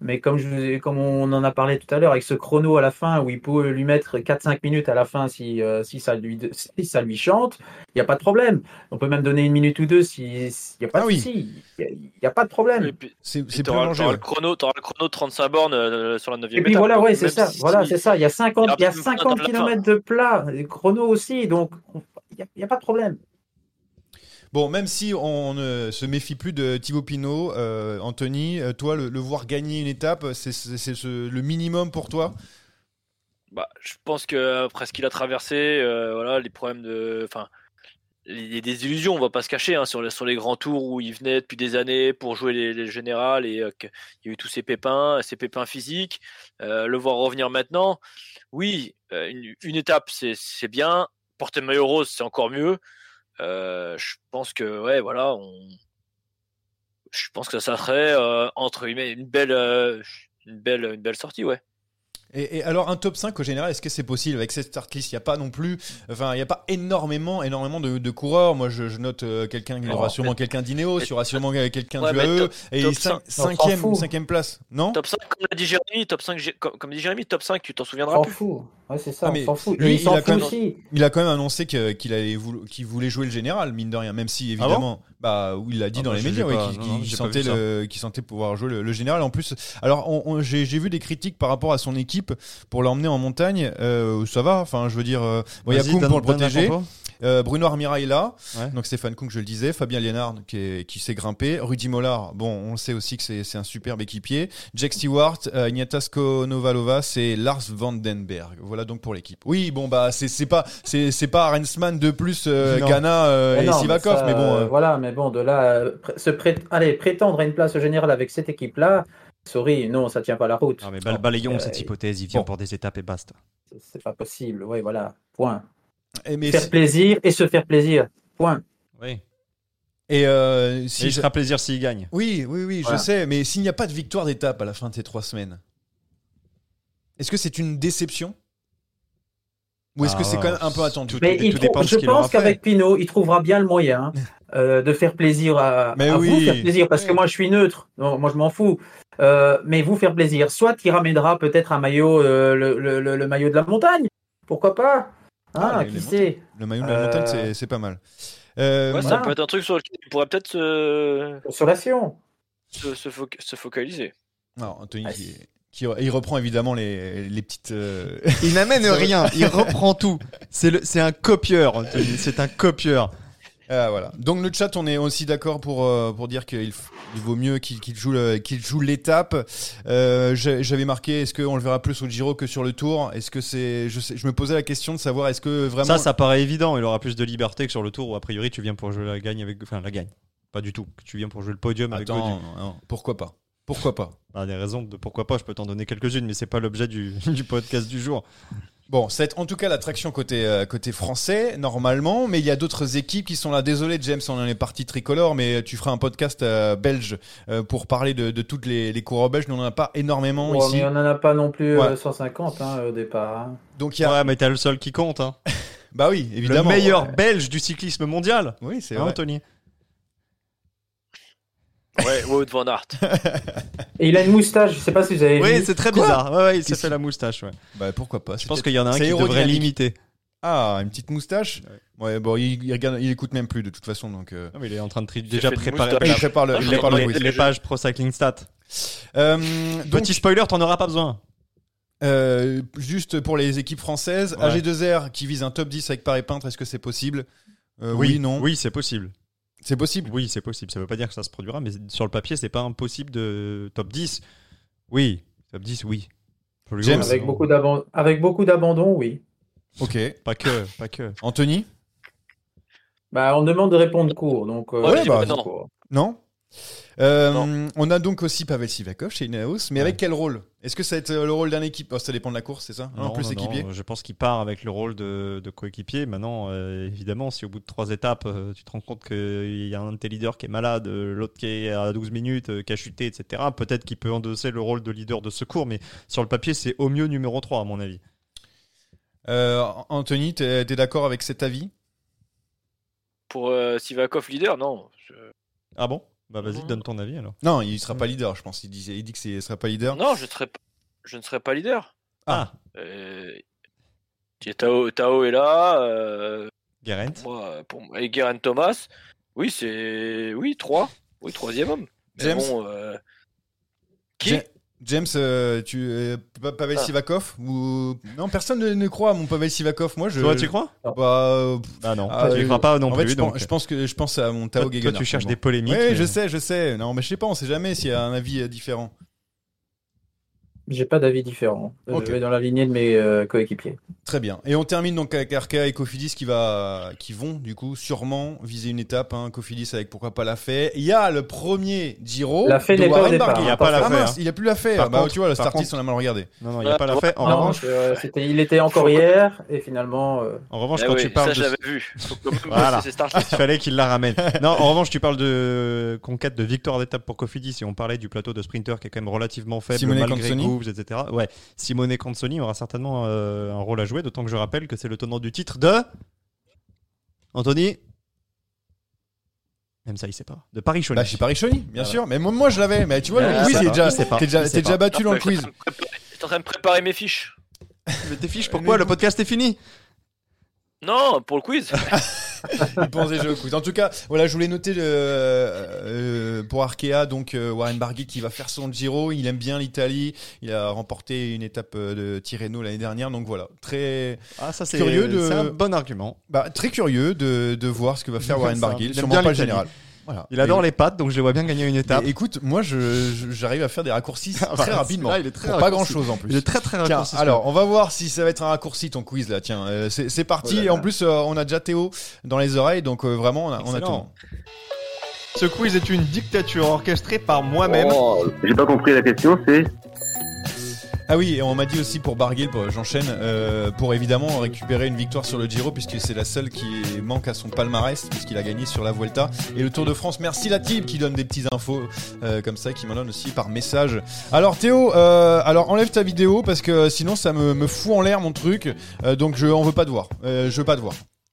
Mais comme, je, vous ai- comme on en a parlé tout à l'heure, avec ce chrono à la fin, où il peut lui mettre 4-5 minutes à la fin si, euh, si, ça, lui, si ça lui chante, il n'y a pas de problème. On peut même donner une minute ou deux s'il n'y a pas Ah de oui. souci. Il n'y a, pas de problème. Et puis, C'est plus t'auras ouais. le chrono, t'auras le chrono de 35 bornes euh, sur la 9 Et puis voilà, ouais, c'est ça. Voilà, c'est ça. Il y a 50, Il y a aura 50 même pas km de plat, et chrono aussi, donc on- il n'y a, il y a pas de problème. Bon, même si on ne se méfie plus de Thibaut Pinot, euh, Anthony, euh, toi, le, voir gagner une étape, c'est c'est- c'est ce- le minimum pour toi? Bah, je pense que après ce qu'il a traversé, euh, voilà, les problèmes de, enfin, il y a des illusions, on va pas se cacher, hein, sur les les grands tours où il venait depuis des années pour jouer les, les générales et euh, qu'il y a eu tous ces pépins, ces pépins physiques. Euh, le voir revenir maintenant, oui, euh, une, étape c'est bien, porter le maillot rose c'est encore mieux. Euh, je pense que ouais, voilà, on, je pense que ça serait euh, entre guillemets une belle, euh, une belle, une belle sortie, ouais. Et, et alors, un top 5 au général, est-ce que c'est possible avec cette start list Il n'y a pas non plus, enfin, il n'y a pas énormément, énormément de, de coureurs. Moi, je, je note euh, quelqu'un, il y aura sûrement mais- quelqu'un d'Ineos, il y aura sûrement quelqu'un Ouais, du AE, top- et top cin- cinq- on s'en cinquième, fout. cinquième place, non? Top 5, comme l'a dit Jérémy, top 5, Gé- comme, comme dit Jérémy, top 5, tu t'en souviendras s'en plus. fout. Ouais, c'est ça, Ah, on mais s'en fout. lui, il il s'en a quand fout même- aussi. Il a quand même annoncé que- qu'il allait voulu- qu'il voulait jouer le général, mine de rien, même si évidemment, bah oui, il l'a dit Ah dans bah, les médias, ouais, qu'il sentait pouvoir jouer le, le général. En plus, alors on- on- j'ai j'ai vu des critiques par rapport à son équipe pour l'emmener en montagne. Euh, ça va, enfin, je veux dire, euh, bon, il y a donne- pour le protéger. Euh, Bruno Armira est là, Ouais. donc Stéphane Koum, je le disais, Fabien Lienard qui, est- qui s'est grimpé, Rudy Mollard, bon, on le sait aussi que c'est un superbe équipier, Jack Stewart, euh, Konovalova, c'est Lars Vandenberg. Voilà donc pour l'équipe. Oui, bon bah c'est pas c'est pas Arensman de plus, euh. Ghana euh, Mais et non, mais Sivakov, ça, mais bon. Voilà, mais bon, de là, euh, pr- se allez, prétendre à une place au général avec cette équipe-là, sorry, non, ça tient pas la route. Non, mais bal- balayons Euh, cette hypothèse, il vient bon. pour des étapes et basta. C'est- pas possible. Oui, voilà. Point. et mais Faire plaisir et se faire plaisir. Point. Oui. Et euh, Et si il fera plaisir s'il gagne. Oui, oui, oui, Voilà. je sais, mais s'il n'y a pas de victoire d'étape à la fin de ces trois semaines, est-ce que c'est une déception? Ou est-ce que Ah, c'est quand même un peu attendu? tout- Mais tout il dépend trouve- de ce je pense qu'avec Pinot, il trouvera bien le moyen euh, de faire plaisir à, Mais à oui. vous, faire plaisir, parce que moi je suis neutre, donc moi je m'en fous. Euh, mais vous faire plaisir, soit il ramènera peut-être un maillot, euh, le, le- le- le maillot de la montagne, pourquoi pas? Ah, Ah, les- qui les sait? Le maillot de la Euh, montagne, c'est- c'est pas mal. Euh, Ouais, ça peut être un truc sur lequel il pourrait peut-être se, Consolation. se, se se focaliser. Alors, Anthony, Ah, qui, qui- il reprend évidemment les, les petites. euh, Il n'amène (laughs) rien, il reprend tout. C'est le- c'est un copieur, Anthony, c'est un copieur. Ah, voilà. Donc le chat, on est aussi d'accord pour euh, pour dire qu'il vaut mieux qu'il joue le- qu'il joue l'étape. Euh, J'avais marqué, est-ce qu'on le verra plus au Giro que sur le Tour? Est-ce que c'est, je, me posais la question de savoir est-ce que vraiment. Ça, ça paraît évident. Il aura plus de liberté que sur le tour où, a priori, tu viens pour jouer la gagne avec. Enfin, la gagne. Pas du tout. Tu viens pour jouer le podium avec Gaudu. non, pourquoi pas? Pourquoi pas? Ah, des raisons de pourquoi pas, je peux t'en donner quelques-unes, mais c'est pas l'objet du, (laughs) du podcast du jour. Bon, c'est en tout cas l'attraction côté euh, côté français normalement, mais il y a d'autres équipes qui sont là. Désolé James, on en est parti tricolore, mais tu feras un podcast euh, belge euh, pour parler de, de toutes les, les coureurs belges. Nous on en a pas énormément Ouais, ici, mais on n'en a pas non plus euh, Ouais. 150 hein, au départ. hein. donc il y a. Ouais, mais t'es le seul qui compte. Hein. (laughs) Bah oui, évidemment. le meilleur belge du cyclisme mondial. Oui, c'est Hein, vrai. Anthony Ouais, Wout van Aert. Et il a une moustache, je sais pas si vous avez Oui, vu. c'est très Quoi bizarre. Ouais, ouais, il s'est fait la moustache. Ouais. Bah pourquoi pas Je pense qu'il y en a un c'est qui devrait l'imiter. Ah, une petite moustache. Ouais, bon, il, il regarde, il écoute même plus de toute façon, donc. euh, Ah, mais il est en train de tri- déjà préparer il prépare le, il Les- prépare le les, quiz. les pages Pro Cycling Stat. Euh, donc, Petit spoiler, t'en auras pas besoin. euh, juste pour les équipes françaises, Ouais. AG2R qui vise un top 10 avec Paris Peintre, est-ce que c'est possible? Euh, oui, non. Oui, c'est possible. C'est possible. Oui, c'est possible. Ça veut pas dire que ça se produira, mais sur le papier, c'est pas impossible de top 10. Oui, top 10, oui. James. Avec beaucoup d'abandon, avec beaucoup d'abandon, oui. Ok. Pas que, pas que. Anthony? Bah, on demande de répondre court, donc. euh, Ouais, bah, non. court. Non? Euh, Non. On a donc aussi Pavel Sivakov chez Ineos, mais Ouais. avec quel rôle? Est-ce que ça va être euh, le rôle d'un équipe? Oh, Ça dépend de la course, c'est ça? Non, plus équipier je pense qu'il part avec le rôle de, de coéquipier. Maintenant, euh, évidemment, si au bout de trois étapes, euh, tu te rends compte qu'il y a un de tes leaders qui est malade, l'autre qui est à 12 minutes, euh, qui a chuté, etc., peut-être qu'il peut endosser le rôle de leader de secours, mais sur le papier, c'est au mieux numéro 3, à mon avis. Euh, Anthony, t'es es, d'accord avec cet avis? Pour euh, Sivakov leader, non. Je- Ah bon? Bah vas-y, donne ton avis alors. Non, il sera pas leader, je pense. Il dit, il dit que c'est- sera pas leader. Non, je, ne serai p- je ne serai pas leader. Ah, Euh, et Tao, Tao est là. euh, moi, pour et Thomas. Oui, c'est. Oui, 3. Oui, troisième homme. Mais James bon. euh, Qui James, euh, tu euh, Pa- Pavel Ah. Sivakov ou non Personne ne, ne croit à mon Pavel Sivakov. Moi, je. Toi, tu crois? Bah, euh, Ah non, Ah, tu y euh, crois pas non en fait, plus. je, donc, pense, je pense que je pense à mon toi, Tao toi, Gegenhardt. tu cherches Bon. des polémiques. Oui, mais- je sais, je sais. Non, mais je sais pas, on sait jamais s'il y a un avis euh, différent. J'ai pas d'avis différent. Ok. Je vais dans la lignée de mes euh, coéquipiers. Très bien. Et on termine donc avec Arkea et Cofidis qui va, qui vont du coup sûrement viser une étape. Hein. Cofidis avec pourquoi pas la fait. Il y a le premier Giro. La Fée de n'est pas au Warren départ, Barguil. Il y a pas la Ah fait, hein. il n'y a plus la fait. Par bah, contre- tu vois, le Startis, contre- on a mal regardé. Non, non, il n'y a pas la fait. En Non, revanche, Euh, il était encore hier et finalement. euh, en revanche Eh quand oui, tu parles ça, de j'avais vu. (laughs) Voilà. Il fallait qu'il la ramène. (laughs) Non, en revanche, tu parles de conquête de victoire d'étape pour Cofidis. Si on parlait du plateau de sprinter qui est quand même relativement faible Simone malgré Etc. Ouais, Simone Canzoni aura certainement euh, un rôle à jouer. D'autant que je rappelle que c'est le tenant du titre de Anthony? Même ça, il sait pas. De Paris Chauny. Bah, chez Paris Chauny, bien Voilà. sûr. Mais moi, moi, je l'avais. Mais tu vois, Ah, le quiz, déjà, t'es déjà, sait t'es déjà battu dans le quiz. J'étais en train de préparer mes fiches. Mais tes fiches, pourquoi? Le podcast est fini. Non, pour le quiz. (laughs) (laughs) Il pense déjà au quiz. En tout cas, voilà, je voulais noter le, euh, pour Arkea, donc euh, Warren Barguil qui va faire son Giro. Il aime bien l'Italie. Il a remporté une étape euh, de Tirreno l'année dernière. Donc voilà, très, Ah, ça, Curieux de- c'est un bon argument. bah, très curieux de, de voir ce que va faire Warren Barguil. Sûrement pas le général. Voilà. Il adore Et- les pattes, donc je vois bien gagner une étape. et écoute, moi, j'arrive à faire des raccourcis (laughs) Ah, très bah, rapidement. il est très pour pas grand chose en plus. Il est très très Tiens, raccourci. alors, on va voir si ça va être un raccourci ton quiz là. Tiens, euh, c'est, parti. Oh Et en là. plus, euh, on a déjà Théo dans les oreilles, donc euh, vraiment, on a, on a tout. Ce quiz est une dictature orchestrée par moi-même. Oh, j'ai pas compris la question, c'est Ah oui, et on m'a dit aussi pour Barguil, pour- j'enchaîne, euh, pour évidemment récupérer une victoire sur le Giro, puisque c'est la seule qui manque à son palmarès, puisqu'il a gagné sur la Vuelta et le Tour de France. Merci la team qui donne des petites infos euh, comme ça, qui m'en donne aussi par message. Alors Théo, euh, alors enlève ta vidéo parce que sinon ça me, me fout en l'air mon truc, euh, donc je en veux pas de voir. Je veux pas de voir.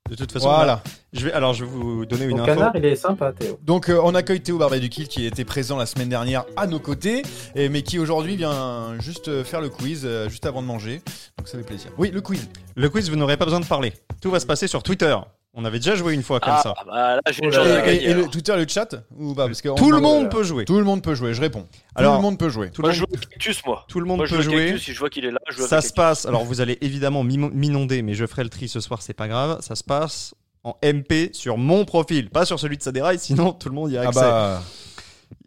De toute façon, Voilà. là, je vais, alors je vais vous donner une Ton info. canard, il est sympa, Théo. Donc euh, on accueille Théo Barbet-Duquil qui était présent la semaine dernière à nos côtés, et, mais qui aujourd'hui vient juste euh, faire le quiz euh, juste avant de manger. Donc ça fait plaisir. Oui, le quiz. Le quiz, vous n'aurez pas besoin de parler. Tout va se passer sur Twitter. On avait déjà joué une fois comme Ah, ça. bah là, une Oh chance gagner. et le. Twitter, le chat ou pas Parce que Tout le monde peut jouer. Tout le monde peut jouer. Je réponds. Alors, tout le monde peut jouer. Tout le Moi, je monde, joue avec Cactus, moi. tout le monde Moi, je peut jouer. Cactus, si je vois qu'il est là, je joue Ça avec se passe. Alors, vous allez évidemment m'inonder, mais je ferai le tri ce soir, c'est pas grave. Ça se passe en MP sur mon profil, pas sur celui de Saderaï, sinon tout le monde y a Ah accès. bah.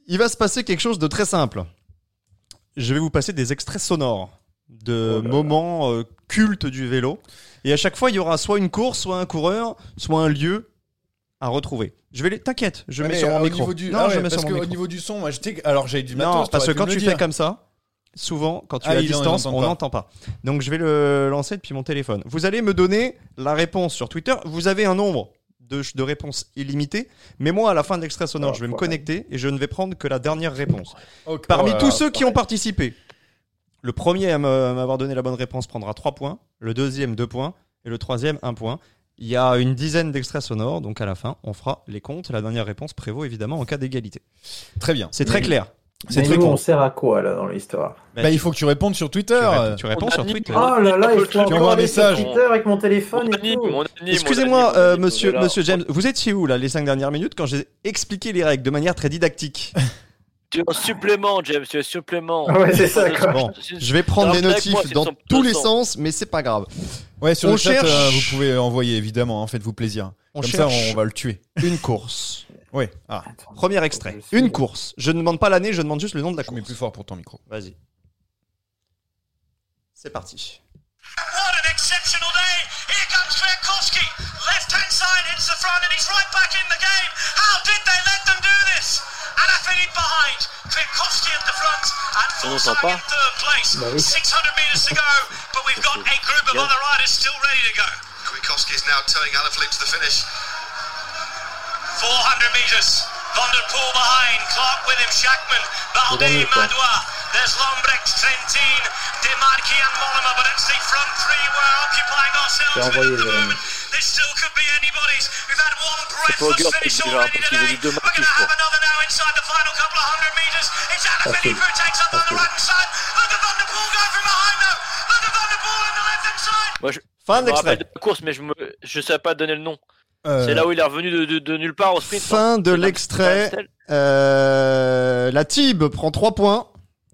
Il va se passer quelque chose de très simple. Je vais vous passer des extraits sonores de Oh moments euh, cultes du vélo. Et à chaque fois, il y aura soit une course, soit un coureur, soit un lieu à retrouver. Je vais les. T'inquiète, je Ouais, mets mais, sur euh, mon au micro. niveau du... Non, ah je mets parce sur mon micro. niveau du son, moi, j'étais. Alors j'ai du Non, matos. parce que quand tu fais comme ça, souvent, quand tu Ah, es à distance, on n'entend pas. Donc je vais le lancer depuis mon téléphone. Vous allez me donner la réponse sur Twitter. Vous avez un nombre de, de réponses illimité. Mais moi, à la fin de l'extrait sonore, Oh, je vais me connecter et je ne vais prendre que la dernière réponse. Parmi Oh là tous ceux qui ont participé, le premier à m'avoir donné la bonne réponse prendra 3 points, le deuxième 2 points et le troisième 1 point. Il y a une dizaine d'extraits sonores, donc à la fin, on fera les comptes. La dernière réponse prévaut évidemment en cas d'égalité. Très bien. C'est très clair. C'est Mais très nous, on sert à quoi, là, dans l'histoire? Bah, il faut que tu répondes sur Twitter. Tu réponds, tu réponds On sur. Twitter. Oh là là, il faut Tu envoies un message. Twitter avec mon téléphone Excusez-moi, euh, monsieur, James, vous étiez où là les 5 dernières minutes quand j'ai expliqué les règles de manière très didactique? Tu es en supplément, James, tu es en supplément. Ah ouais, c'est ça, quoi. Bon, je vais prendre moi, notifs c'est dans tous les sens, mais c'est pas grave. Ouais, sur On le chat, cherche- euh, vous pouvez envoyer évidemment. hein, Faites-vous plaisir. On Comme cherche ça, on va le tuer. une course. Ouais. Ah, Premier extrait. suis- Une course. Je ne demande pas l'année, je demande juste le nom de la je mets course. plus fort pour ton micro. Vas-y. C'est parti. What an exceptional day! Here comes Kwiatkowski. Left hand side hits the front and he's right back in the game. How did they let them do this? Alaphilippe behind. Kwiatkowski at the front and On n'entend Fulsang in third place. Bah 600 meters to go, but we've got a group of Yeah. other riders still ready to go. Kwiatkowski is now towing Alaphilippe to the finish. 400 meters. Van der Poel behind. Clark with him. Shackman. Balde, Madois. There's Lombrecht, Trentin, Demarchi and Mollema, but it's the front three we're occupying ourselves with at the Jérémy. moment. This still could be anybody's. We've had one pas breathless Gert finish qui already dira, parce qu'ils ont dit deux We're marques, going to je have crois. another now inside the final couple of hundred meters. It's Alaphilippe who takes up on the right hand side? Look at Van der Poel going from behind though. Look at Van der Poel on the left hand side. Moi, je, Fin je me rappelle d'extrait. de la course, mais je me, je savais pas donner le nom. Euh, C'est là où il est revenu de, de, de nulle part au sprint. Fin de C'est l'extrait. Euh, la Tib prend 3 points.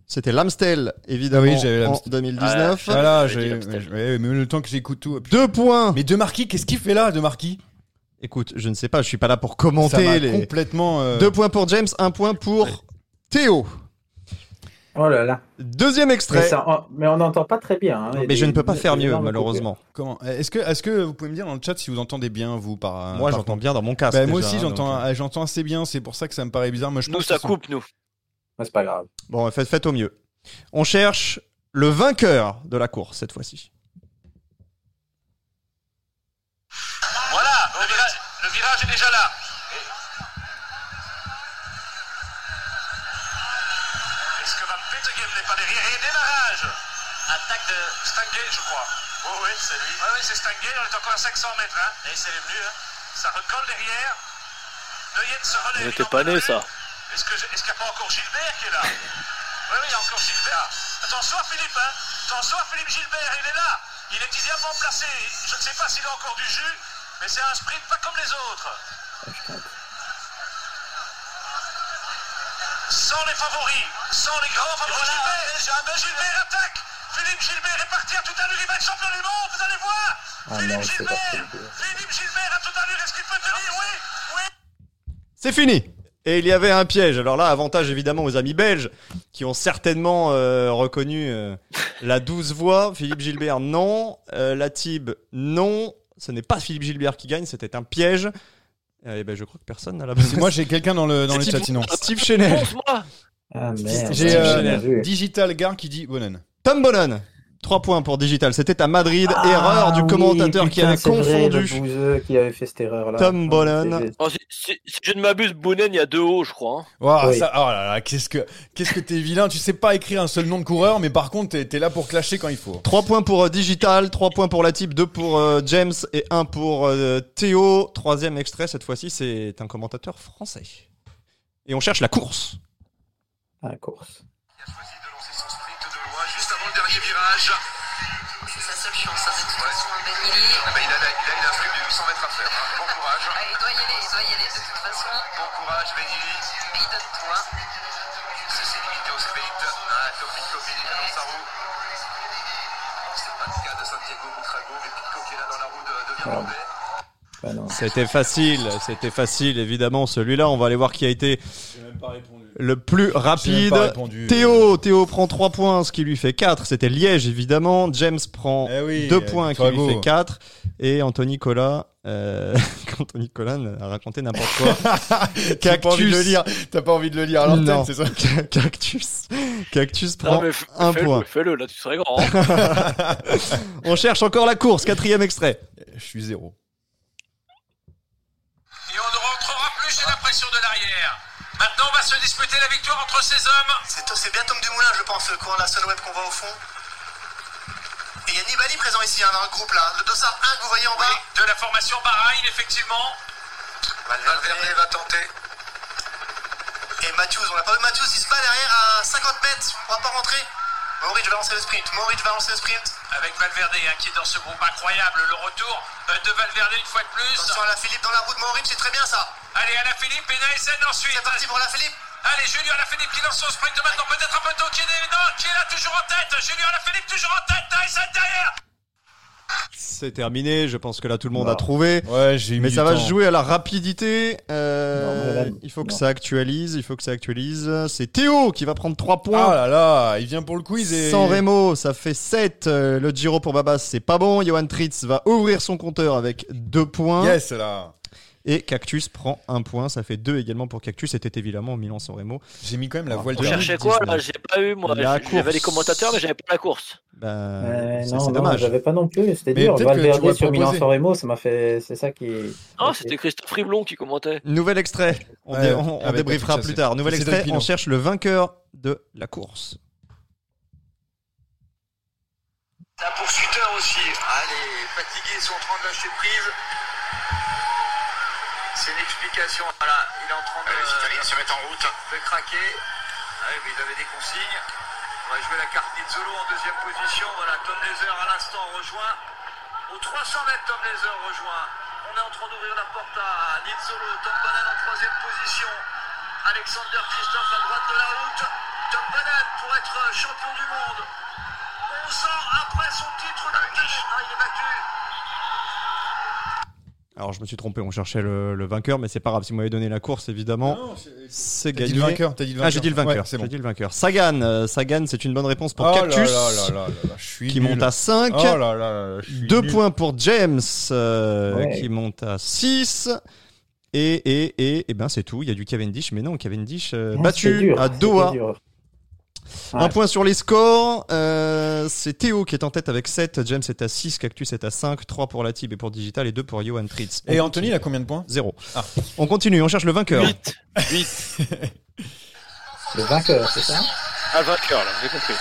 C'était l'Amstel, évidemment, Ah oui, j'avais en l'Amstel. 2019. Voilà, J'avais dit j'ai. ouais, mais le temps que j'écoute tout. 2 points. Mais De Marquis, qu'est-ce qu'il fait là, De Marquis? Écoute, je ne sais pas, je suis pas là pour Ça commenter m'a les. complètement. euh, 2 points pour James, 1 point pour Théo. Oh là là. Deuxième Mais, extrait. ça- mais on n'entend pas très bien. hein. Mais des- je ne peux pas faire mieux, malheureusement. Comment? Est-ce que, est-ce que vous pouvez me dire dans le chat si vous entendez bien vous par Moi, par j'entends contre? bien dans mon casque. Bah, moi aussi, hein, j'entends, donc, euh. euh, j'entends assez bien. C'est pour ça que ça me paraît bizarre. Moi, je Nous, pense ça coupe, nous. Ouais, C'est pas grave. Bon, faites, faites au mieux. On cherche le vainqueur de la course cette fois-ci. Voilà, le virage, le virage est déjà là. Est-ce que Van Petegem n'est pas derrière Et démarrage Attaque de Stangay, je crois. Oui, oui, c'est lui. Oui, oui, c'est Stangay, on est encore à 500 mètres. Hein. Et c'est venu, hein. Ça recolle derrière. Neuillet se relève. Il était en pas né, ça. Est-ce qu'il n'y a pas encore Gilbert qui est là Oui, oui, il y a encore Gilbert. Attention à Philippe, hein. Attention à Philippe Gilbert, il est là. Il est idéalement placé. Je ne sais pas s'il a encore du jus, mais c'est un sprint pas comme les autres. Sans les favoris, sans les grands favoris. Gilbert, Gilbert attaque. Philippe Gilbert est parti à toute allure. Il va être champion du monde, vous allez voir. Ah Philippe non, Gilbert. Philippe. Philippe Gilbert à toute allure. Est-ce qu'il peut tenir? Oui, oui. C'est fini. Et il y avait un piège. Alors là, avantage évidemment aux amis belges qui ont certainement euh, reconnu euh, la douze voix. Philippe Gilbert, non. Euh, la Tib, non. Ce n'est pas Philippe Gilbert qui gagne, c'était un piège. Et ben, je crois que personne n'a la bonne. Moi, j'ai quelqu'un dans le, dans le Steve- chat sinon. Steve. Fonce-moi Ah merde. J'ai euh. Digital Gar qui dit Bonen. Tom Bonan, 3 points pour Digital. C'était à Madrid. Ah, Erreur du oui, commentateur qui avait c'est vrai, le confondu. qui avait fait cette erreur-là. Tom Bolan. C'est- Oh, si, si- si je ne m'abuse, Bounen, il y a deux hauts, je crois. hein. Ouah, Oui. ça- oh là là, qu'est-ce que qu'est-ce que t'es vilain. Tu sais pas écrire un seul nom de coureur, mais par contre, t'es, là pour clasher quand il faut. 3 points pour euh, Digital, 3 points pour la type, 2 pour euh, James et 1 pour euh, Théo. Troisième extrait, cette fois-ci, c'est un commentateur français. Et on cherche la course. Ah, course. Dernier virage. C'est sa seule chance, hein, de toute façon, Ben Lily. Ah bah, il, a, là, il a un de 800 mètres à faire. hein. Bon courage. Ah, il doit y aller, il doit y aller de toute façon. Bon courage, Benili. Mais il donne tout, hein. C'est limité au sprint, ah, Topico qui est dans sa roue. C'est pas le cas de Santiago Butrago, mais Pico qui est là dans la roue de, de Virlandais. Bah. C'était facile, c'était facile, évidemment. Celui-là, on va aller voir qui a été même rapide. pas répondu. Théo, Théo prend 3 points, ce qui lui fait 4. C'était Liège, évidemment. James prend Eh oui, 2 euh, points, qui lui fait 4. Et Anthony Cola, euh, (laughs) Anthony Cola a raconté n'importe quoi. (laughs) T'as pas envie de le lire. T'as pas envie de le lire à l'antenne, Non. c'est ça Cactus. Cactus Non, prend un fais-le, point. Fais-le, là, tu serais grand. (laughs) On cherche encore la course, quatrième extrait. Je suis zéro. Maintenant, on va se disputer la victoire entre ces hommes. C'est bien Tom Dumoulin, je pense, le courant de la Sunweb qu'on voit au fond. Et il y a Nibali présent ici, hein, dans le groupe là. Le dossard 1 que vous voyez en bas. de la formation Bahreïn, effectivement. Valverde va tenter. Et Matthews, on n'a pas vu Matthews, il se bat derrière à 50 mètres. On va pas rentrer. Maurice va lancer le sprint. Maurice va lancer le sprint. Avec Valverde hein, qui est dans ce groupe incroyable. Le retour euh, de Valverde une fois de plus. Attention à la Philippe dans la roue de Maurice, c'est très bien ça. Allez, à la Philippe et Naesen ensuite. C'est parti pour la Philippe. Allez, Julien Alaphilippe qui lance son sprint maintenant, peut-être un peu tôt, qui est, non, qui est là toujours en tête. Julien Alaphilippe toujours en tête, Naesen derrière. C'est terminé, je pense que là tout le monde Non. a trouvé. Ouais, j'ai Mais ça va temps. se jouer à la rapidité. Euh, Non, mais là, il faut que non. ça actualise, il faut que ça actualise. C'est Théo qui va prendre 3 points. Oh là là, il vient pour le quiz et. San Remo, ça fait 7. Euh, Le Giro pour Babas, c'est pas bon. Johan Tritz va ouvrir son compteur avec 2 points. Yes là. Et Cactus prend 1 point. Ça fait 2 également pour Cactus. C'était évidemment Milan-San Remo. J'ai mis quand même la voile de cherchait quoi, là J'ai pas eu, moi. La J'avais les course. commentateurs, mais j'avais pas la course. Bah, Euh, c'est non, c'est non, dommage. j'avais pas non plus, c'était dur. Valverde sur Milan proposé. San Remo, ça m'a fait. C'est ça qui. Oh, Ok. c'était Christophe Riblon qui commentait. Nouvel extrait. On, Ouais, dé- on- on avec débriefera Patrick plus tard. Nouvel extrait. On cherche le vainqueur de la course. Un poursuiteur aussi. Allez, fatigués, sont en train de lâcher prise. C'est une explication. Voilà, il est en train de, se mettre en route. de craquer. Ah oui, mais il avait des consignes. On va jouer la carte Nizzolo en deuxième position. Voilà, Tom Laser à l'instant rejoint. Aux 300 mètres, Tom Laser rejoint. On est en train d'ouvrir la porte à Nizzolo. Tom Banan en troisième position. Alexander Christophe à droite de la route. Tom Banan pour être champion du monde. 11 ans après son titre de Ah, il est battu. Alors je me suis trompé, on cherchait le, le vainqueur, mais c'est pas grave. Si vous m'avez donné la course, évidemment, c'est T'as gagné. dit le vainqueur, t'as dit le vainqueur. Ah, j'ai dit le vainqueur. Ouais, c'est bon. J'ai dit le vainqueur. Sagan, euh, Sagan, c'est une bonne réponse pour Oh Cactus, là là là là là, je suis qui nul. monte à 5. Oh là là là, je suis 2 nul. points pour James, euh, Ouais. qui monte à 6. Et, et, et, et ben c'est tout. Il y a du Cavendish, mais non, Cavendish euh, Ah, battu dur, à Doha. Un point sur les scores. Euh, c'est Théo qui est en tête avec 7. James est à 6. Cactus est à 5. 3 pour la Tib et pour Digital et 2 pour Johan Tritz. Et Anthony, il a combien de points 0. Ah. On continue, on cherche le vainqueur. 8. 8. (laughs) Le vainqueur, c'est ça? Ah, le vainqueur, là, j'ai compris.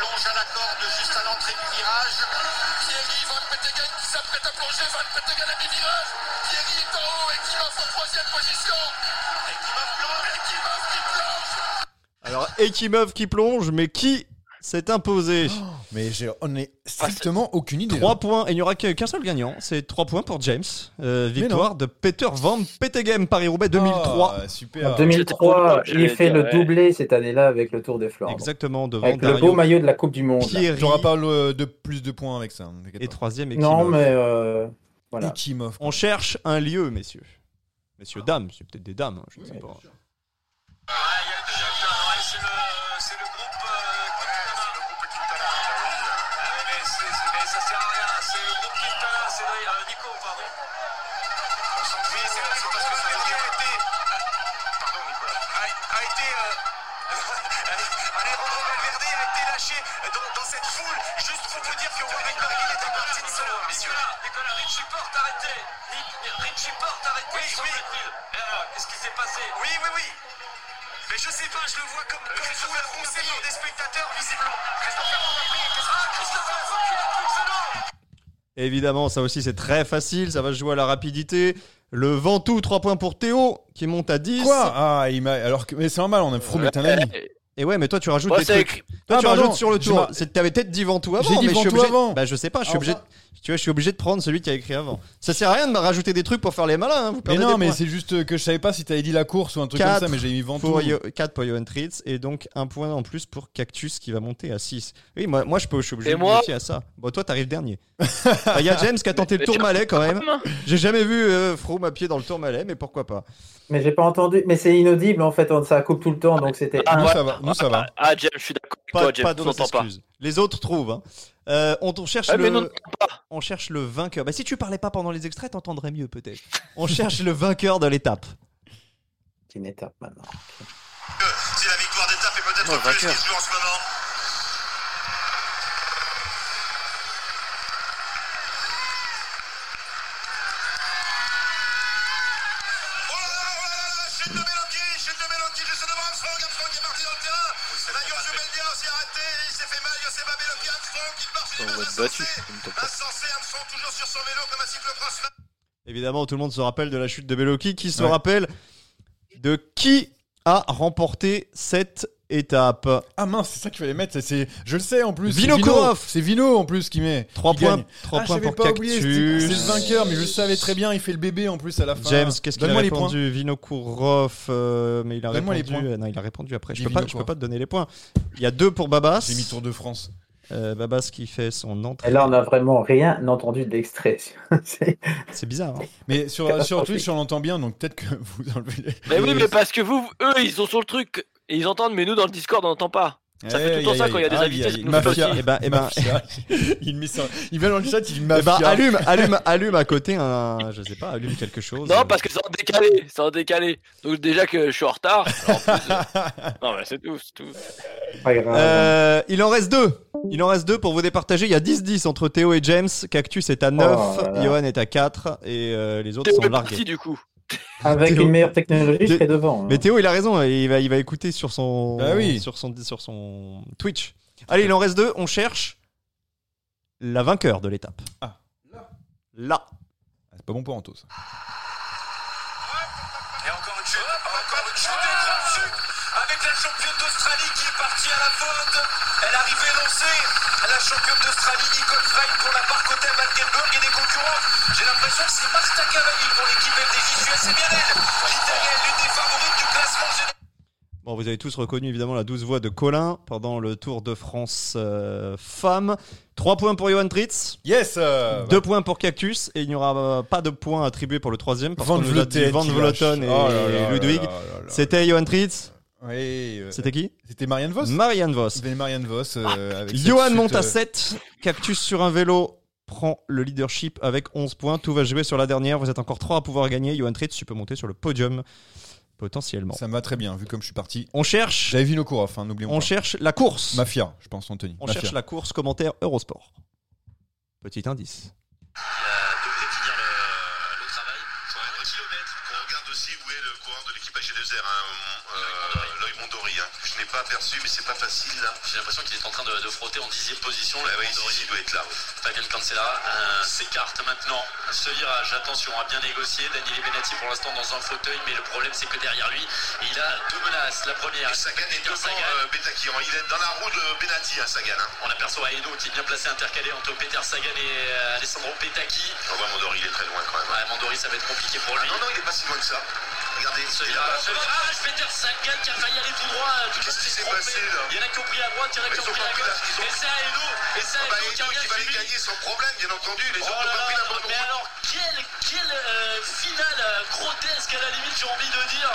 Plonge à la corde juste à l'entrée du virage. Thierry Van Peteguen qui s'apprête à plonger, Van Peteguen à mi-virage. Thierry est en haut, Ekimov en troisième position. Ekimov plonge, Ekimov qui plonge. Alors, Ekimov qui plonge, mais qui s'est imposé (gasps) Mais j'ai- on est strictement aucune idée. 3 points, et il n'y aura qu'un seul gagnant. C'est 3 points pour James. Euh, victoire de Peter Van Petegem, Paris-Roubaix 2003. Ah, super. En 2003, J'étais il fait le ouais. doublé cette année-là avec le Tour des Flandres. Exactement, devant Avec le beau maillot de la Coupe du Monde. là. Pierry J'aurai pas le- de plus de points avec ça. hein, et troisième Non, Ekimov. mais euh, voilà. Ekimov. On cherche un lieu, messieurs. Messieurs, dames, c'est peut-être des dames, hein, je ne sais pas. Christophe Herrand qui a pris le vélo. Évidemment, ça aussi c'est très facile, ça va se jouer à la rapidité. Le Ventoux, 3 points pour Théo, qui monte à 10. Quoi? Ah, il m'a. Alors que. Mais c'est normal, on a Froome est un ami. Et ouais, mais toi tu rajoutes Ouais, des trucs. Toi Ah, tu pardon, rajoutes sur le tour. T'avais peut-être dit Ventoux avant, dit mais je suis Ventoux obligé. avant. Bah je sais pas, je suis Ah, obligé. Tu vois, je suis obligé de prendre celui qui a écrit avant. Ça sert à rien de me rajouter des trucs pour faire les malins. hein, Vous Mais non, des mais c'est juste que je savais pas si t'avais dit la course ou un truc comme ça, mais j'ai mis Ventoux. pour Yo- 4 pour Johan Tritz et donc un point en plus pour Cactus qui va monter à 6. Oui, moi, moi je, peux, je suis obligé Et de moi à ça. Bon, toi t'arrives dernier. Il (laughs) y a James qui a tenté le tourmalet quand même. J'ai jamais vu euh, Froome à pied dans le tourmalet, mais pourquoi pas. Mais j'ai pas entendu. Mais c'est inaudible en fait, ça coupe tout le temps, donc c'était. Ah, Nous, ça va. Nous, ça va. Ah, James, je suis d'accord Pas, toi, James, pas. Les autres trouvent. hein. Euh, on, on cherche Ah, le, non, on cherche le vainqueur. Bah, si tu parlais pas pendant les extraits, t'entendrais mieux peut-être. On cherche le vainqueur de l'étape. C'est une étape maintenant. Si la victoire d'étape est peut-être plus qui vainqueur. se joue en ce moment. Mal, Yoseba Meloki, Armstrong qui va être battu. insensé. Insensé, Armstrong toujours sur son vélo comme un cyclocross. Évidemment, tout le monde se rappelle de la chute de Beloki. Qui se Ouais. rappelle de qui a remporté cette étape Ah mince, c'est ça qu'il fallait mettre. c'est- C'est, je le sais en plus. Vino c'est Vino en plus qui met. 3 qui points, gagne. 3 Ah, points pour pas oublié, Cactus. c'est c'est le vainqueur, mais je le savais très bien. Il fait le bébé en plus à la fin. James, qu'est-ce qu'il a Donne-moi les points. répondu Vinokourov, euh, mais il a répondu. points. euh, non, il a répondu après. Je peux, pas, je peux Vinokourov. pas te donner les points. Il y a deux pour Babas. J'ai mis Tour de France. Euh, Babas qui fait son entrée. Et là, on a vraiment rien entendu de l'extrait. (laughs) C'est- C'est bizarre. hein. Mais sur, sur. Twitch, on l'entend bien, donc peut-être que (laughs) vous enlevez les. Mais oui, mais parce que vous, eux, ils sont sur le truc et ils entendent, mais nous, dans le Discord, on n'entend pas. Ça fait tout le temps ça quand il y a des invités, nous Mafia. aussi. Eh ben, eh ben- Mafia. (laughs) il, met ça- il vient dans le chat, il dit Eh mafia. ben, allume, (laughs) allume, allume à côté un, je sais pas, allume quelque chose. Non, parce que c'est en décalé, c'est en décalé. Donc déjà que je suis en retard. alors en plus, euh, (laughs) Non, mais c'est tout, c'est tout. Pas grave. Euh, il en reste deux. Il en reste deux pour vous départager. Il y a 10-10 entre Théo et James. Cactus est à 9, Oh. Johan est à 4 et euh, les autres Théo sont est largués. parti du coup. Avec Théo- une meilleure technologie, je serais devant. hein. Mais Théo, il a raison. Il va, il va écouter sur son, Bah oui. sur son, sur son Twitch. Allez, il en reste deux. On cherche la vainqueur de l'étape. Ah. Là. Ah, C'est pas bon pour Anto, encore une chute de grand sucre avec la championne d'Australie qui est partie à la faute. Elle arrive élancée. La championne d'Australie, Nicole Frein pour la Barcota Valkenburg et des concurrents. J'ai l'impression que c'est Marta Cavalli pour l'équipe FDJ. C'est bien elle. L'italienne, l'une des favorites du classement général. Bon, vous avez tous reconnu évidemment la douce voix de Colin pendant le Tour de France euh, femmes. 3 points pour Johan Tritz. Yes euh, 2 points pour Cactus et il n'y aura euh, pas de points attribués pour le troisième parce Van qu'on nous a dit Vleuten Van qui Vleuten et. Oh et Ludwig. C'était Johan Tritz. Oui, C'était qui? C'était Marianne Vos Marianne Vos. C'était Marianne Vos. avec cette Johan monte à 7. Cactus sur un vélo prend le leadership avec 11 points. Tout va jouer sur la dernière. Vous êtes encore 3 à pouvoir gagner. Johan Tritz, tu peux monter sur le podium potentiellement. Ça me va très bien, vu comme je suis parti. On cherche, J'avais vu nos cours, hein, n'oublions on pas. cherche la course. Mafia, je pense, Anthony. On Mafia. cherche la course commentaire Eurosport. Petit indice. de définir le, le travail. Sur un kilomètre, qu'on regarde aussi où est le courant de l'équipe AG2R, hein, euh, l'œil Mondori. Hein. Je n'ai pas aperçu, mais c'est pas facile là. J'ai l'impression qu'il est en train de, de frotter en dixième position. Ouais, le oui, Mondori. il doit être là. Fabien Cancella euh, s'écarte maintenant. Ce virage, attention, a bien négocié. Daniel Benatti pour l'instant dans un fauteuil, mais le problème c'est que derrière lui, il a deux menaces. La première, Et Sagan est Peter devant Sagan. euh, Betakiran. Il est dans la roue de Benati, hein, Sagan. Hein. On aperçoit Aedo qui est bien placé intercalé entre Peter Sagan et euh, Alessandro Petacchi. On voit Mondori, il est très loin quand même. Ouais, Mandori, ça va être compliqué pour Ah lui. non, non, il est pas si loin que ça. Regardez, Ce il a virage, pas- ce virage, Peter Sagan qui a failli aller tout droit. Le Qu'est-ce qui s'est passé, là Il y en a qui ont pris à droite, il y en a qui ont pris à gauche. Et c'est Aedo, et c'est Ah bah, Aedo qui a Edo bien qui va les gagner sans problème, bien entendu. Les Oh autres là n'ont pas pris là, la bonne mais alors quelle, quelle euh, finale euh, grotesque à la limite j'ai envie de dire.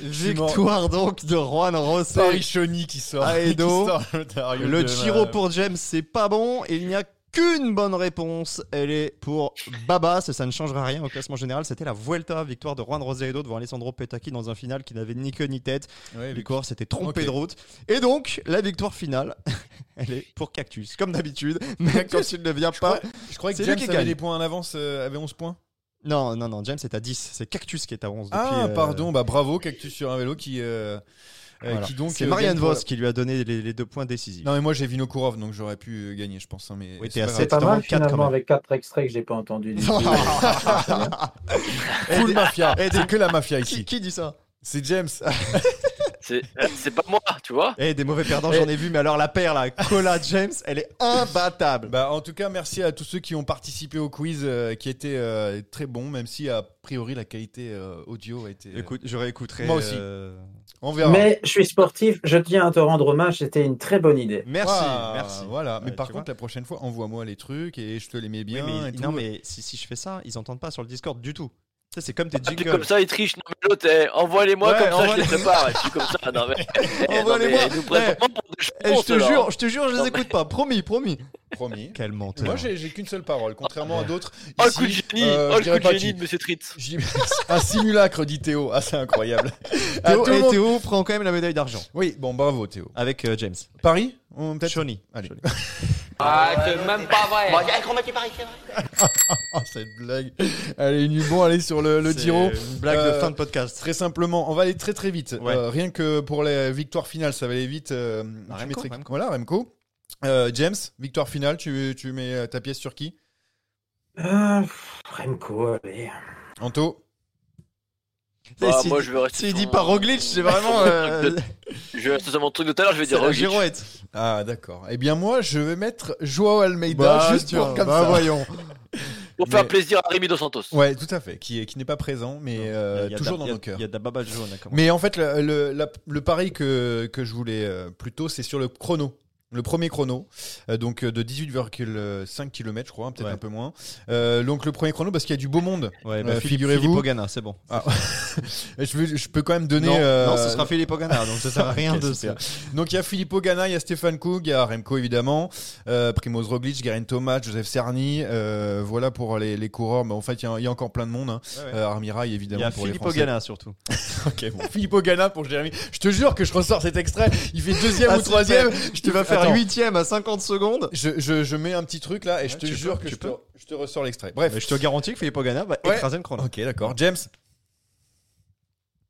Victoire donc de Juan Rosé. Parichoni qui sort. Aedo. (laughs) Le Giro pour James, c'est pas bon. Et il n'y a qu'une bonne réponse. Elle est pour Baba. Ça, ça ne changera rien au classement général. C'était la Vuelta, victoire de Juan Rosado devant Alessandro Petacchi dans un final qui n'avait ni queue ni tête. Ouais, Le coureur s'était trompé de route. Et donc, la victoire finale, (laughs) elle est pour Cactus, comme d'habitude. Mais quand il ne vient pas. Je croyais que C'est James lui qui avait des points en avance, euh, avait 11 points. Non, non, non, James est à 10. C'est Cactus qui est à 11. Depuis, Ah, euh, pardon, bah bravo, Cactus sur un vélo qui. euh, euh, voilà. qui donc C'est euh, Marianne Vos qui lui a donné les, les deux points décisifs. Non mais moi j'ai Vinokourov donc j'aurais pu euh, gagner je pense hein, mais Oui, c'est t'es à pas C'est grave. pas mal 94 quand finalement même. avec quatre extraits que j'ai pas entendus. du (laughs) tout. Full mafia c'est que la mafia ici qui dit ça? C'est James (laughs) C'est pas moi, tu vois. Eh, des mauvais perdants, j'en ai vu, mais alors la paire là, Cola James, elle est imbattable. bah en tout cas merci à tous ceux qui ont participé au quiz euh, qui était euh, très bon même si a priori la qualité euh, audio a été euh, Écoute, je réécouterai. Moi aussi. On verra Mais je suis sportif, je tiens à te rendre hommage, c'était une très bonne idée. Merci, Ah, merci. voilà mais Ouais, par contre la prochaine fois envoie-moi les trucs et je te les mets Oui, bien mais, et tout. non, mais si, si je fais ça, ils entendent pas sur le Discord du tout. Sais, c'est comme tes Ah, jingles. comme ça, il triche. Non, mais l'autre, eh, envoie-les-moi Ouais, comme ça, je envoie-les- les prépare. Je suis comme ça. Non, mais, (laughs) eh, Envoie-les-moi. ils Eh, je te jure, je te jure, je les écoute pas. Promis, promis. promis Quel menteur. moi j'ai qu'une seule parole contrairement à d'autres Oh le coup de génie, euh, oh je le coup de génie de Monsieur Tritz. (laughs) Un simulacre dit Théo ah c'est incroyable Théo prend quand même la médaille d'argent. oui bon bravo Théo Avec euh, James. Paris? On peut-être Shawnee. allez Ah, c'est même pas vrai. Ah, (laughs) cette blague. Elle est nue. Bon, allez sur le, le C'est Giro. Une blague de Euh, fin de podcast. Très simplement, on va aller très très vite. Ouais. Euh, rien que pour les victoires finales, ça va aller vite. euh, Ah, tu Remco, mettrais- Remco. Voilà, Remco. Euh, James, victoire finale, tu, tu mets euh, ta pièce sur qui? Pff, Remco, allez. Anto Bah, Si- moi, je vais rester S'il sur dit mon- pas Roglic, c'est (laughs) vraiment. euh, Je vais rester sur mon truc de tout à l'heure, je vais dire Roglic. girouette. Ah, d'accord. Eh bien, moi, je vais mettre Joao Almeida Bah, juste pour comme bah, ça. voyons. Pour faire Mais- plaisir à Rémi Dos Santos. Ouais, tout à fait. Qui, qui n'est pas présent, mais euh, toujours dans a- nos cœurs. Il y a de la baba jaune. Mais en fait, le, le, la- le pari que, que je voulais euh, plutôt, c'est sur le chrono. Le premier chrono, euh, donc euh, de 18,5 km, je crois, peut-être Ouais. un peu moins. Euh, donc le premier chrono, parce qu'il y a du beau monde. Ouais, bah, Euh, Philippe, figurez-vous- Philippe Ogana, c'est bon. Ah. (laughs) Je, veux- je peux quand même donner. non, euh, non, ce sera Philippe Ogana, donc ça sert à rien Ok, de super. Donc il y a Filippo Ganna, il y a Stéphane Koug, il y a Remco évidemment, euh, Primoz Roglic, Thomas, Joseph Cerny. euh, voilà pour les, les coureurs. Mais en fait, il y, a- il y a encore plein de monde. hein. Euh, Armirail Il évidemment y a pour Philippe les Français. Ogana surtout. (laughs) Ok, bon. Filippo Ganna pour Jérémy. Je te jure que je ressors cet extrait. Il fait deuxième Ah, ou troisième. Je te vas faire Attends. huitième à 50 secondes. Je, je, je mets un petit truc là et Ouais, je te jure peux, que je te, peux. je te ressors l'extrait. Bref. Mais je te garantis que Philippe Ogana va Ouais. écraser le chrono. Ok, d'accord. James.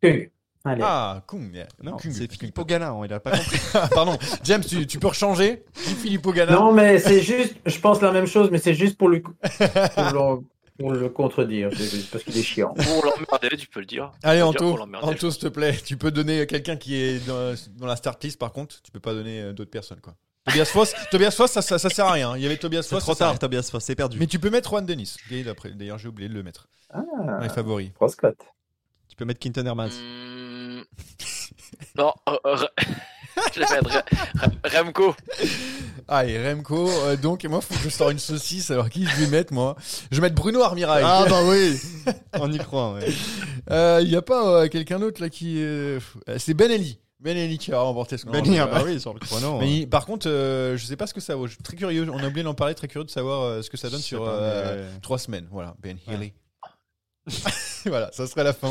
Kung. Allez. Ah, Kung. Non, c'est Philippe Ogana, il a pas compris. (laughs) Pardon. James, tu, tu peux rechanger. Dis Filippo Ganna. Non, mais c'est juste, je pense la même chose, mais c'est juste pour, lui, pour, le, pour le contredire, parce qu'il est chiant. Pour l'emmerder, tu peux le dire. Allez, Anto. Anto, s'il te plaît, tu peux donner quelqu'un qui est dans, dans la start list, par contre, tu peux pas donner euh, d'autres personnes, quoi. Tobias Foss, (laughs) Tobias Foss, ça, ça, ça sert à rien. Il y avait Tobias C'est Foss. trop ça sert à tard, Tobias Foss, c'est perdu. Mais tu peux mettre Juan d'après- D'ailleurs, j'ai oublié de le mettre. Ah, Dans les favoris. Proscott. Tu peux mettre Quinton Hermans. Hmm. Non, euh, (laughs) euh, (laughs) je vais mettre Re- Re- Remco. Ah, et Remco, euh, donc, et moi, faut que je sors une saucisse. Alors, qui je vais mettre, moi? Je vais mettre Bruno Armirail. Ah bah oui (laughs) On y croit, ouais. Euh, Il y a pas euh, quelqu'un d'autre là qui. euh, C'est Ben Eli. Ben Eli qui a remporté ce Ben, grand- ah bah oui, sur le chrono. Mais il- par contre, euh, je sais pas ce que ça vaut. Je suis très curieux. On a oublié d'en parler. Très curieux de savoir euh, ce que ça donne sur euh, trois semaines. Voilà, Ben Ouais. (laughs) Voilà, ça serait la fin.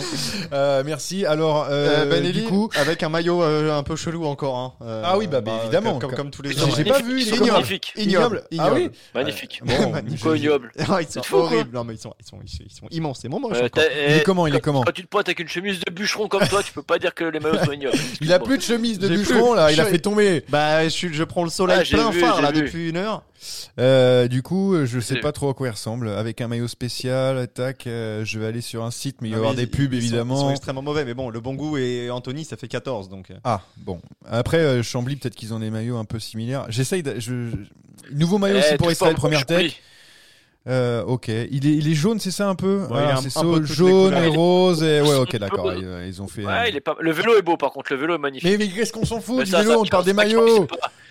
Euh, merci. Alors, euh, Euh, ben Eli, du coup, avec un maillot euh, un peu chelou encore. Hein. Euh, Ah oui, bah, bah, évidemment. Comme, comme, Comme- tous les ans. j'ai pas vu, il est Ignoble. magnifique. Ignoble. Ah oui. Ignoble. Magnifique. bon, Magnifique. Ignoble (laughs) Ah, ils sont fou, horribles. Non, mais ils sont, ils sont, ils sont, ils sont immenses. C'est mon moche Euh, t'as- il est eh, comment Il est comment Quand tu te pointes avec une chemise de bûcheron comme toi, tu peux pas dire que les maillots sont ignobles. (laughs) Il a plus de chemise de bûcheron là. Il a fait tomber. Bah, je, je prends le soleil Ah, plein phare là depuis une heure. Euh, du coup, euh, je sais pas trop à quoi il ressemble. Avec un maillot spécial, tac. euh, je vais aller sur un site, mais il va y avoir des pubs ils sont- évidemment. Ils sont extrêmement mauvais, mais bon, le bon goût et Anthony, ça fait 14 donc. euh. Ah bon. Après euh, Chambly, peut-être qu'ils ont des maillots un peu similaires. J'essaye. De... Je... je- Nouveau maillot aussi Eh, pour Israël Première. Tech. Euh, ok. Il est, il est jaune, c'est ça un peu? Ouais, un- C'est ça, jaune et rose. Et... Ouais, ok, (laughs) d'accord. Ils, euh, ils ont fait. Ouais, il est pas... Le vélo est beau par contre, le vélo est magnifique. Mais, mais qu'est-ce qu'on s'en fout Mais du ça, vélo? Ça, On parle des maillots.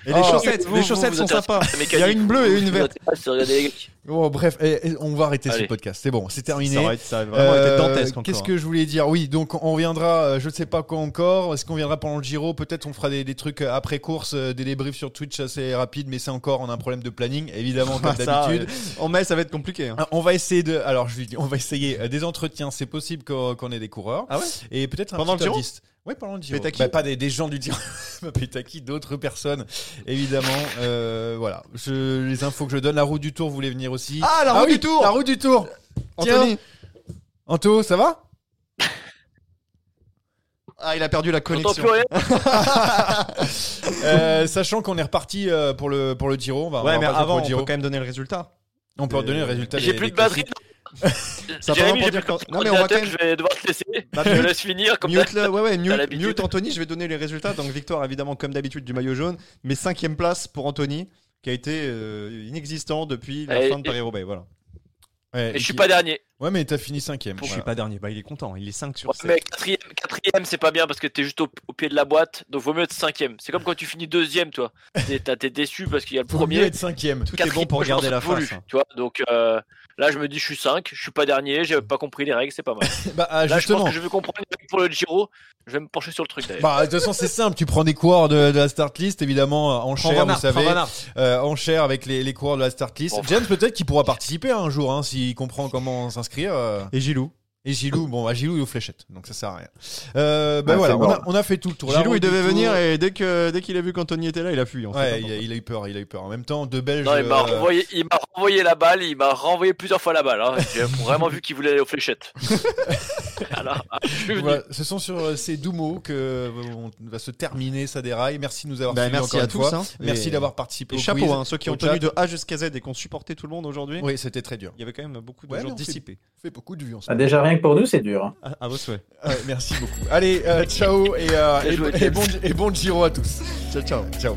Et les Oh. chaussettes, Vous, les chaussettes vous sont sympas. Il y a une bleue et une verte. Bon, bref, on va arrêter ce podcast. C'est bon, c'est terminé. Ça vraiment Euh, été dantesque encore. Qu'est-ce que je voulais dire? Oui, donc on viendra, euh, je ne sais pas quand encore. Est-ce qu'on viendra pendant le Giro? Peut-être on fera des, des trucs euh, après course, euh, des débriefs sur Twitch assez rapides, mais c'est encore, on a un problème de planning, évidemment, comme (laughs) d'habitude. euh, En mai, ça va être compliqué. hein. Ah, On va essayer de. Alors, je lui dis, on va essayer euh, des entretiens. C'est possible qu'on ait des coureurs. Ah ouais? Et peut-être un Pendant petit le Giro 10. Ouais, pendant le Giro. Bah, pas des, des gens du Giro. (laughs) Pas Pétaki, d'autres personnes, évidemment. (laughs) Euh, voilà. Je, les infos que je donne. La route du Tour voulait venir aussi. Ah, la route oui, du Tour La route du Tour Tiens. Anthony Anto, ça va? Ah, il a perdu la connexion. plus rien. (laughs) Euh, Sachant qu'on est reparti euh, pour, le, pour le Giro. On va, Ouais, mais avant, on le Giro. peut quand même donner le résultat. On peut donner le résultat. J'ai plus de batterie. (laughs) Ça Jérémy, pour j'ai dire quand- Non, mais on va quand ordinateur, même. je vais devoir te laisser. Bah, je laisse finir comme Mute, le- ouais, ouais, mute, mute Anthony, je vais donner les résultats. Donc, victoire évidemment, comme d'habitude, du maillot jaune. Mais cinquième place pour Anthony, qui a été euh, inexistant depuis la Et- fin de Paris-Roubaix. Voilà. Ouais, Et je suis qui- pas dernier. Ouais, mais t'as fini cinquième. Je suis pas dernier. Bah, il est content. Il est 5 sur Ouais, 7. mais quatrième, quatrième c'est pas bien parce que t'es juste au, au pied de la boîte, donc vaut mieux être cinquième. C'est comme quand tu finis deuxième, toi. T'es t'as- t'es déçu parce qu'il y a le premier. mieux être cinquième. Tout est bon pour garder la face. voulu, Tu vois, donc euh, là je me dis je suis 5, je suis pas dernier, j'ai pas compris les règles, c'est pas mal. (laughs) Bah, ah, Là je justement. pense que je vais comprendre les règles pour le Giro, je vais me pencher sur le truc d'ailleurs. Bah, de toute façon, c'est simple. Tu prends des coureurs de, de la start list, évidemment, euh, en chair, vous savez, euh, en chair avec les, les coureurs de la start list. Bon. James, peut-être qu'il pourra participer un jour, hein, s'il comprend comment s'inscrire. euh. Et Gilou. Et Gilou, bon, bah, Gilou, il est aux fléchettes, donc ça sert à rien. Euh, bah Ah, voilà, on a, mort. on a fait tout le tour. Gilou, il devait tour. venir et dès que dès qu'il a vu qu'Anthony était là, il a fui. en fait. Ouais, il a, il a eu peur, il a eu peur. En même temps, deux Belges. Non, il m'a euh, renvoyé, il m'a renvoyé la balle, il m'a renvoyé plusieurs fois la balle. Hein. J'ai vraiment vu qu'il voulait aller aux fléchettes. (laughs) (laughs) Alors, ah. Voilà, ce sont sur euh, ces doux mots que euh, on va se terminer ça déraille. Merci de nous avoir Bah, suivis merci encore à une tous, fois. hein. Merci d'avoir participé Et au chapeau, quiz, hein, ceux qui ont tenu de A jusqu'à Z et qui ont supporté tout le monde aujourd'hui. Oui, c'était très dur. Il y avait quand même beaucoup de Ouais, gens dissipés. On fait beaucoup de vues Ah, déjà, rien que pour nous, c'est dur. hein. À, à vos souhaits. Ouais, merci beaucoup. Allez, euh, ciao et, euh, bon, et bon Giro à tous. Ciao, ciao. Ciao.